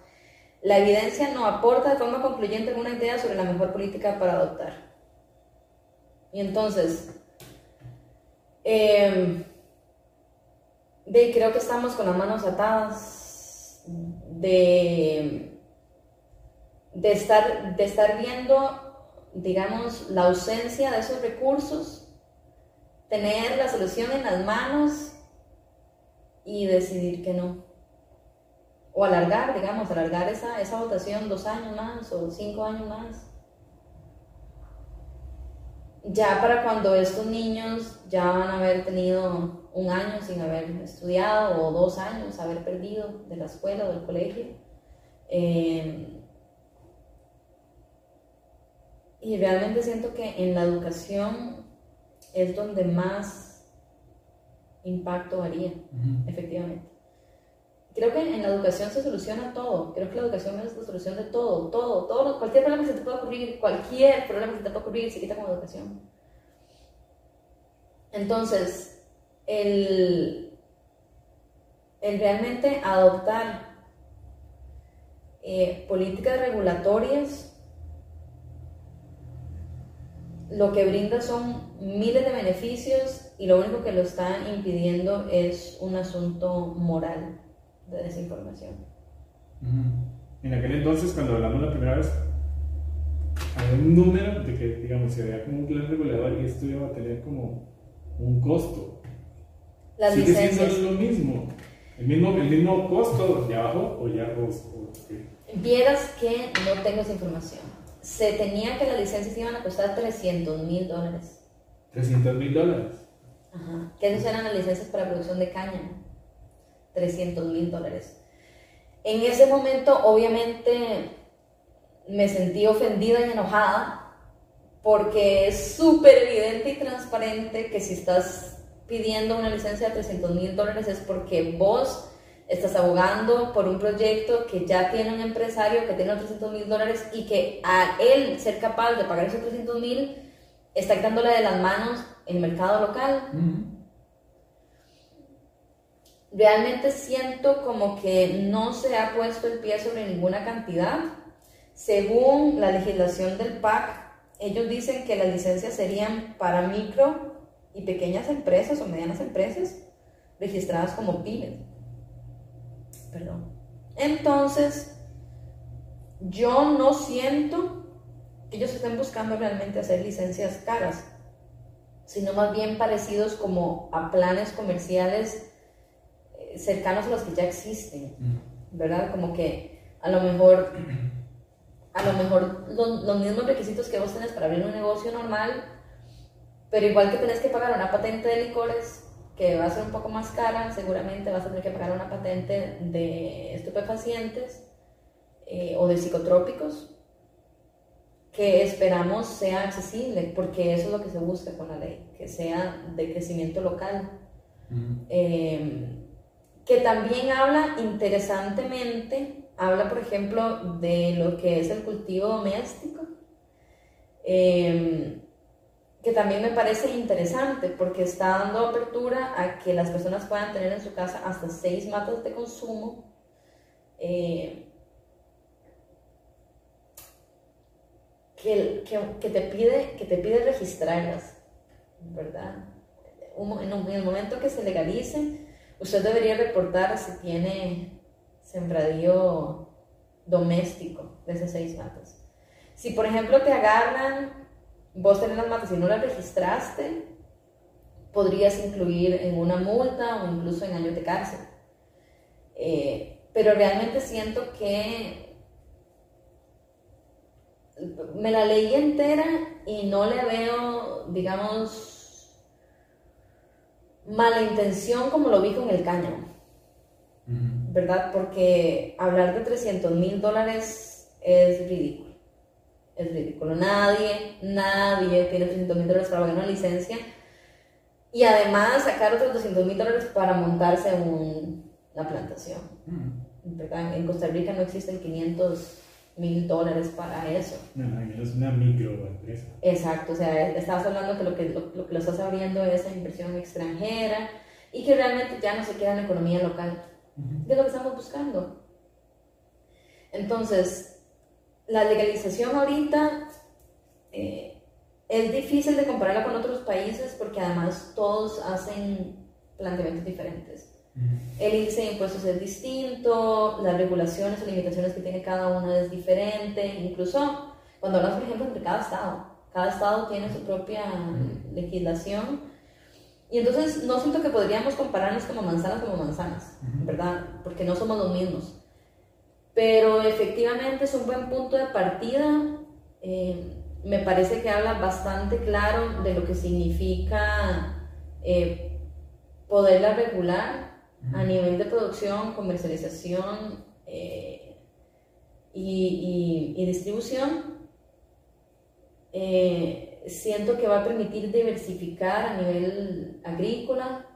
La evidencia no aporta de forma concluyente alguna idea sobre la mejor política para adoptar. Y entonces, de creo que estamos con las manos atadas de, de, estar, de estar viendo, digamos, la ausencia de esos recursos, tener la solución en las manos y decidir que no. O alargar, digamos, alargar esa, esa votación dos años más o cinco años más ya para cuando estos niños ya van a haber tenido un año sin haber estudiado o dos años haber perdido de la escuela o del colegio. Eh, y realmente siento que en la educación es donde más impacto haría, efectivamente. Creo que en la educación se soluciona todo. Creo que la educación es la solución de todo, todo, todo. Cualquier problema que se te pueda ocurrir, cualquier problema que se te pueda ocurrir, se quita con educación. Entonces, el, el realmente adoptar eh, políticas regulatorias lo que brinda son miles de beneficios y lo único que lo está impidiendo es un asunto moral de desinformación. En aquel entonces, cuando hablamos la primera vez, había un número de que, digamos, si había como un plan regulador y esto iba a tener como un costo. Las Sigue siendo lo mismo. El mismo, el mismo costo de abajo o ya o, Vieras que no tengo esa información. Se tenía que las licencias iban a costar 300 mil dólares. 300 mil dólares. Ajá. Que esas eran las licencias para producción de caña. 300 mil dólares. En ese momento, obviamente, me sentí ofendida y enojada porque es súper evidente y transparente que si estás pidiendo una licencia de 300 mil dólares es porque vos estás abogando por un proyecto que ya tiene un empresario que tiene 300 mil dólares y que a él ser capaz de pagar esos 300 mil está quitándole de las manos el mercado local. Realmente siento como que no se ha puesto el pie sobre ninguna cantidad. Según la legislación del PAC, ellos dicen que las licencias serían para micro y pequeñas empresas o medianas empresas registradas como pymes. Perdón. Entonces, yo no siento que ellos estén buscando realmente hacer licencias caras, sino más bien parecidos como a planes comerciales cercanos a los que ya existen, ¿verdad? Como que a lo mejor, a lo mejor los, los mismos requisitos que vos tenés para abrir un negocio normal, pero igual que tenés que pagar una patente de licores, que va a ser un poco más cara, seguramente vas a tener que pagar una patente de estupefacientes eh, o de psicotrópicos, que esperamos sea accesible, porque eso es lo que se busca con la ley, que sea de crecimiento local. Em, que también habla interesantemente, habla por ejemplo de lo que es el cultivo doméstico. Eh, que también me parece interesante porque está dando apertura a que las personas puedan tener en su casa hasta seis matas de consumo. Eh, que, que, te pide, que te pide registrarlas, ¿verdad? en, el momento que se legalice, usted debería reportar si tiene sembradío doméstico de esas seis matas. Si, por ejemplo, te agarran vos tenés las matas y no las registraste, podrías incluir en una multa o incluso en años de cárcel. Eh, pero realmente siento que me la leí entera y no le veo, digamos, mala intención como lo vi con el caño. ¿Verdad? Porque hablar de 300 mil dólares es ridículo es ridículo. Nadie, nadie tiene 300 mil dólares para pagar una licencia y además sacar otros 200 mil dólares para montarse en una plantación. Mm. En Costa Rica no existen 500 mil dólares para eso. No, es una microempresa. Exacto, o sea, estabas hablando que lo que lo, que lo estás abriendo es la inversión extranjera y que realmente ya no se queda en la economía local. ¿Qué es lo que estamos buscando? Entonces, la legalización ahorita eh, es difícil de compararla con otros países porque además todos hacen planteamientos diferentes. El índice de impuestos es distinto, las regulaciones o limitaciones que tiene cada uno es diferente, incluso cuando hablamos, por ejemplo, entre cada estado. Cada estado tiene su propia legislación. Y entonces no siento que podríamos compararnos como manzanas como manzanas, ¿verdad? Porque no somos los mismos pero efectivamente es un buen punto de partida. Eh, me parece que habla bastante claro de lo que significa eh, poderla regular a nivel de producción, comercialización eh, y, y, distribución. siento que va a permitir diversificar a nivel agrícola.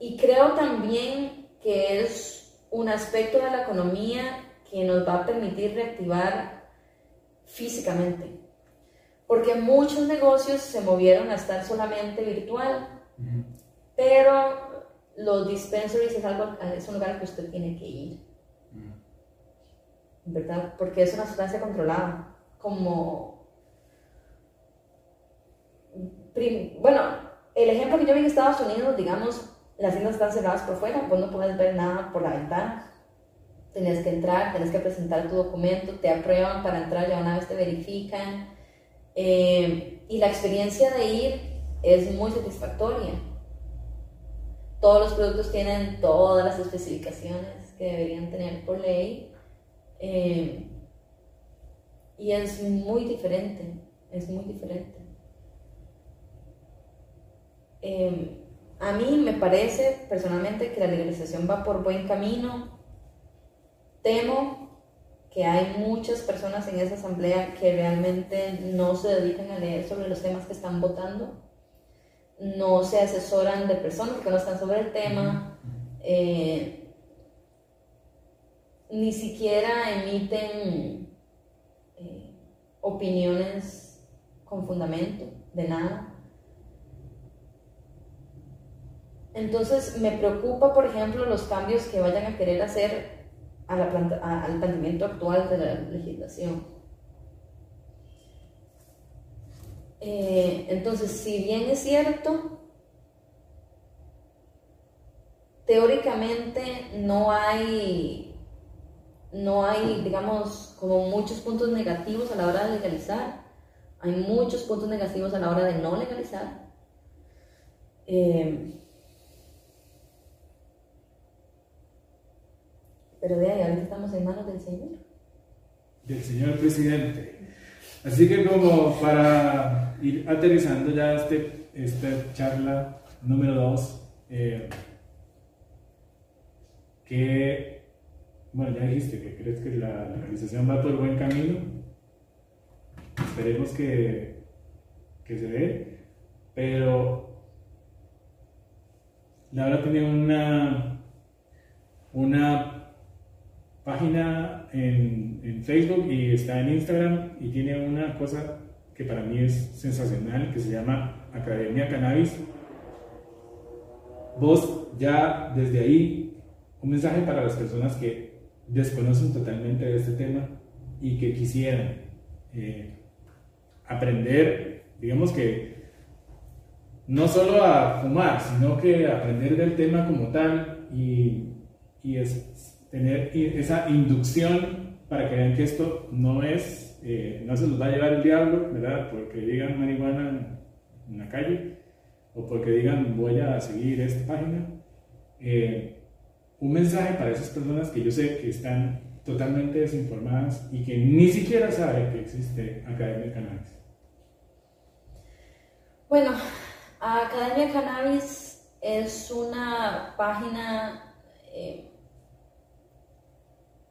y creo también que es un aspecto de la economía que nos va a permitir reactivar físicamente. Porque muchos negocios se movieron a estar solamente virtual, pero los dispensaries es, algo, es un lugar que usted tiene que ir. ¿Verdad? Porque es una sustancia controlada. Como. Bueno, el ejemplo que yo vi en Estados Unidos, digamos, las tiendas están cerradas por fuera, vos no puedes ver nada por la ventana. Tienes que entrar, tienes que presentar tu documento, te aprueban para entrar, ya una vez te verifican. Eh, y la experiencia de ir es muy satisfactoria. Todos los productos tienen todas las especificaciones que deberían tener por ley. Eh, y es muy diferente, es muy diferente. eh, a mí me parece personalmente que la legalización va por buen camino. Temo que hay muchas personas en esa asamblea que realmente no se dedican a leer sobre los temas que están votando, no se asesoran de personas que no están sobre el tema, eh, ni siquiera emiten eh, opiniones con fundamento de nada. Entonces me preocupa, por ejemplo, los cambios que vayan a querer hacer al planteamiento actual de la legislación. Eh, entonces, si bien es cierto, teóricamente no hay, no hay, digamos, como muchos puntos negativos a la hora de legalizar, hay muchos puntos negativos a la hora de no legalizar. Eh, Pero de ahí, ahorita estamos en manos del Señor. Del señor presidente. Así que como para ir aterrizando ya este, esta charla número dos, eh, que, bueno, ya dijiste que crees que la legalización va por buen camino. Esperemos que, que se dé, pero Laura tenía una, una página en, en, Facebook y está en Instagram y tiene una cosa que para mí es sensacional que se llama Academia Cannabis. Vos ya desde ahí, un mensaje para las personas que desconocen totalmente de este tema y que quisieran eh, aprender, digamos que no solo a fumar, sino que aprender del tema como tal y, y es, tener esa inducción para que vean que esto no es, eh, no se los va a llevar el diablo, ¿verdad? Porque digan marihuana en la calle o porque digan voy a seguir esta página. Eh, un mensaje para esas personas que yo sé que están totalmente desinformadas y que ni siquiera saben que existe Academia Cannabis. Bueno, Academia Cannabis es una página eh,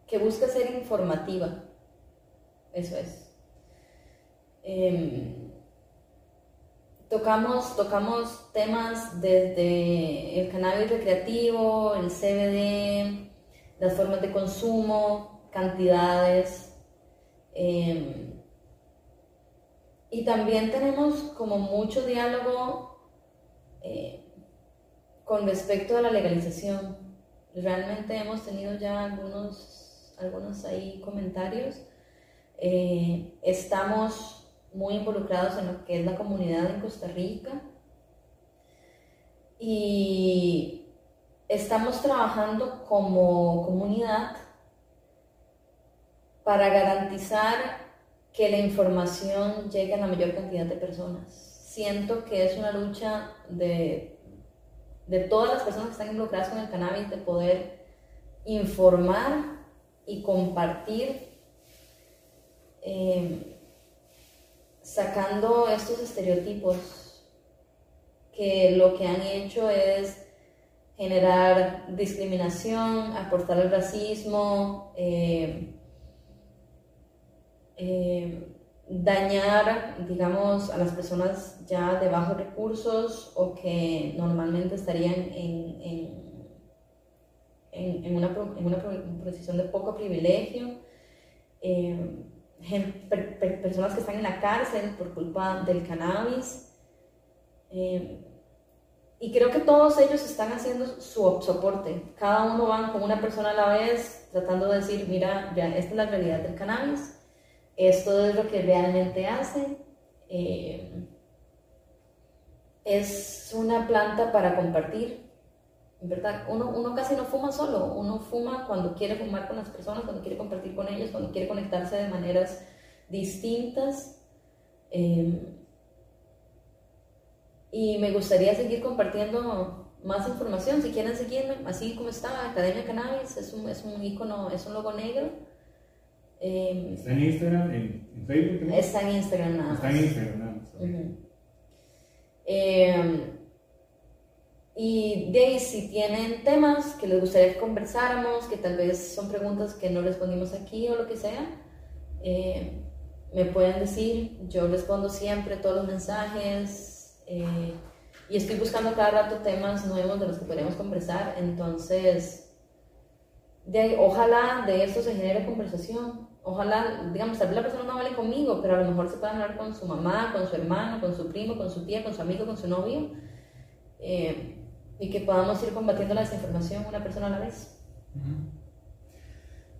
que busca ser informativa. Eso es. Em, tocamos, tocamos temas desde el cannabis recreativo, el CBD, las formas de consumo, cantidades. Em, y también tenemos como mucho diálogo eh, con respecto a la legalización. Realmente hemos tenido ya algunos algunos ahí comentarios. Eh, estamos muy involucrados en lo que es la comunidad en Costa Rica y estamos trabajando como comunidad para garantizar que la información llegue a la mayor cantidad de personas. Siento que es una lucha de, de todas las personas que están involucradas con el cannabis de poder informar y compartir eh, sacando estos estereotipos que lo que han hecho es generar discriminación, aportar al racismo, eh, eh, dañar, digamos, a las personas ya de bajos recursos o que normalmente estarían en en, una, posición de poco privilegio, personas que están en la cárcel por culpa del cannabis. Eh, y creo que todos ellos están haciendo su soporte. Cada uno va con una persona a la vez tratando de decir, mira, ya, esta es la realidad del cannabis, esto es lo que realmente hace. Eh, es una planta para compartir, ¿verdad? Uno, uno casi no fuma solo, uno fuma cuando quiere fumar con las personas, cuando quiere compartir con ellos, cuando quiere conectarse de maneras distintas. Em, y me gustaría seguir compartiendo más información. Si quieren seguirme, así como está, Academia Cannabis, es un, es un icono, es un logo negro. Em, ¿Está en Instagram? ¿En, Facebook? Está en Instagram nada más. Está en Instagram nada más. Y de ahí, si tienen temas que les gustaría que conversáramos, que tal vez son preguntas que no respondimos aquí o lo que sea, eh, me pueden decir. Yo respondo siempre todos los mensajes eh, y estoy buscando cada rato temas nuevos de los que podemos conversar. Entonces, de ahí, ojalá de esto se genere conversación. Ojalá, digamos, tal vez la persona no hable conmigo, pero a lo mejor se pueda hablar con su mamá, con su hermano, con su primo, con su tía, con su amigo, con su novio. Eh, y que podamos ir combatiendo la desinformación una persona a la vez.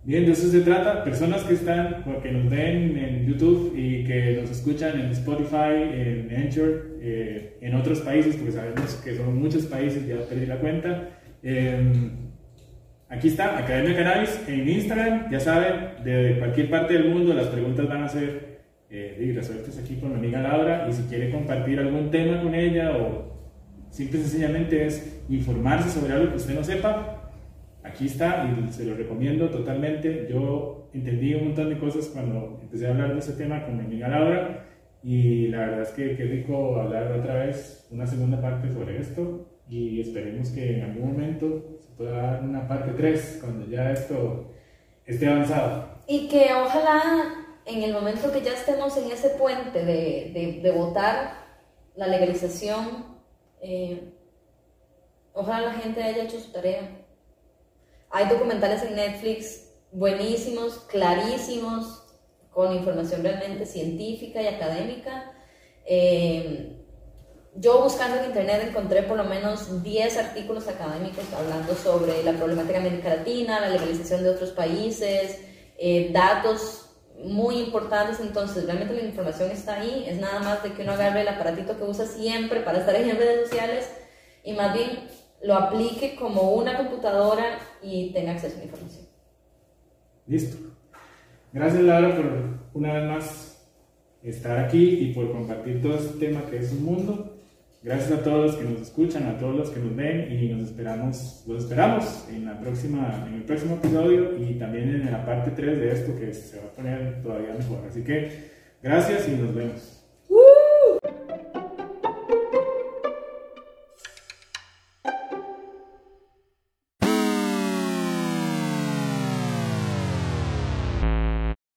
Bien, de eso se trata. Personas que están, que nos ven en YouTube y que nos escuchan en Spotify, en Anchor, eh, en otros países, porque sabemos que son muchos países, ya perdí la cuenta. Em, aquí está, Academia Cannabis en Instagram. Ya saben, de cualquier parte del mundo las preguntas van a ser eh, resueltas aquí con mi amiga Laura. Y si quiere compartir algún tema con ella o Simple y sencillamente es informarse sobre algo que usted no sepa. Aquí está y se lo recomiendo totalmente. Yo entendí un montón de cosas cuando empecé a hablar de ese tema con mi amiga Laura y la verdad es que qué rico hablar otra vez una segunda parte sobre esto y esperemos que en algún momento se pueda dar una parte 3 cuando ya esto esté avanzado. Y que ojalá en el momento que ya estemos en ese puente de, de, de votar la legalización eh, ojalá la gente haya hecho su tarea. Hay documentales en Netflix buenísimos, clarísimos, con información realmente científica y académica. Eh, yo buscando en internet encontré por lo menos 10 artículos académicos hablando sobre la problemática América Latina, la legalización de otros países, eh, datos muy importantes, entonces realmente la información está ahí, es nada más de que uno agarre el aparatito que usa siempre para estar en redes sociales y más bien lo aplique como una computadora y tenga acceso a la información. Listo. Gracias Laura por una vez más estar aquí y por compartir todo este tema que es un mundo. Gracias a todos los que nos escuchan, a todos los que nos ven y nos esperamos, los esperamos en, la próxima, en el próximo episodio y también en la parte 3 de esto que se va a poner todavía mejor. Así que gracias y nos vemos.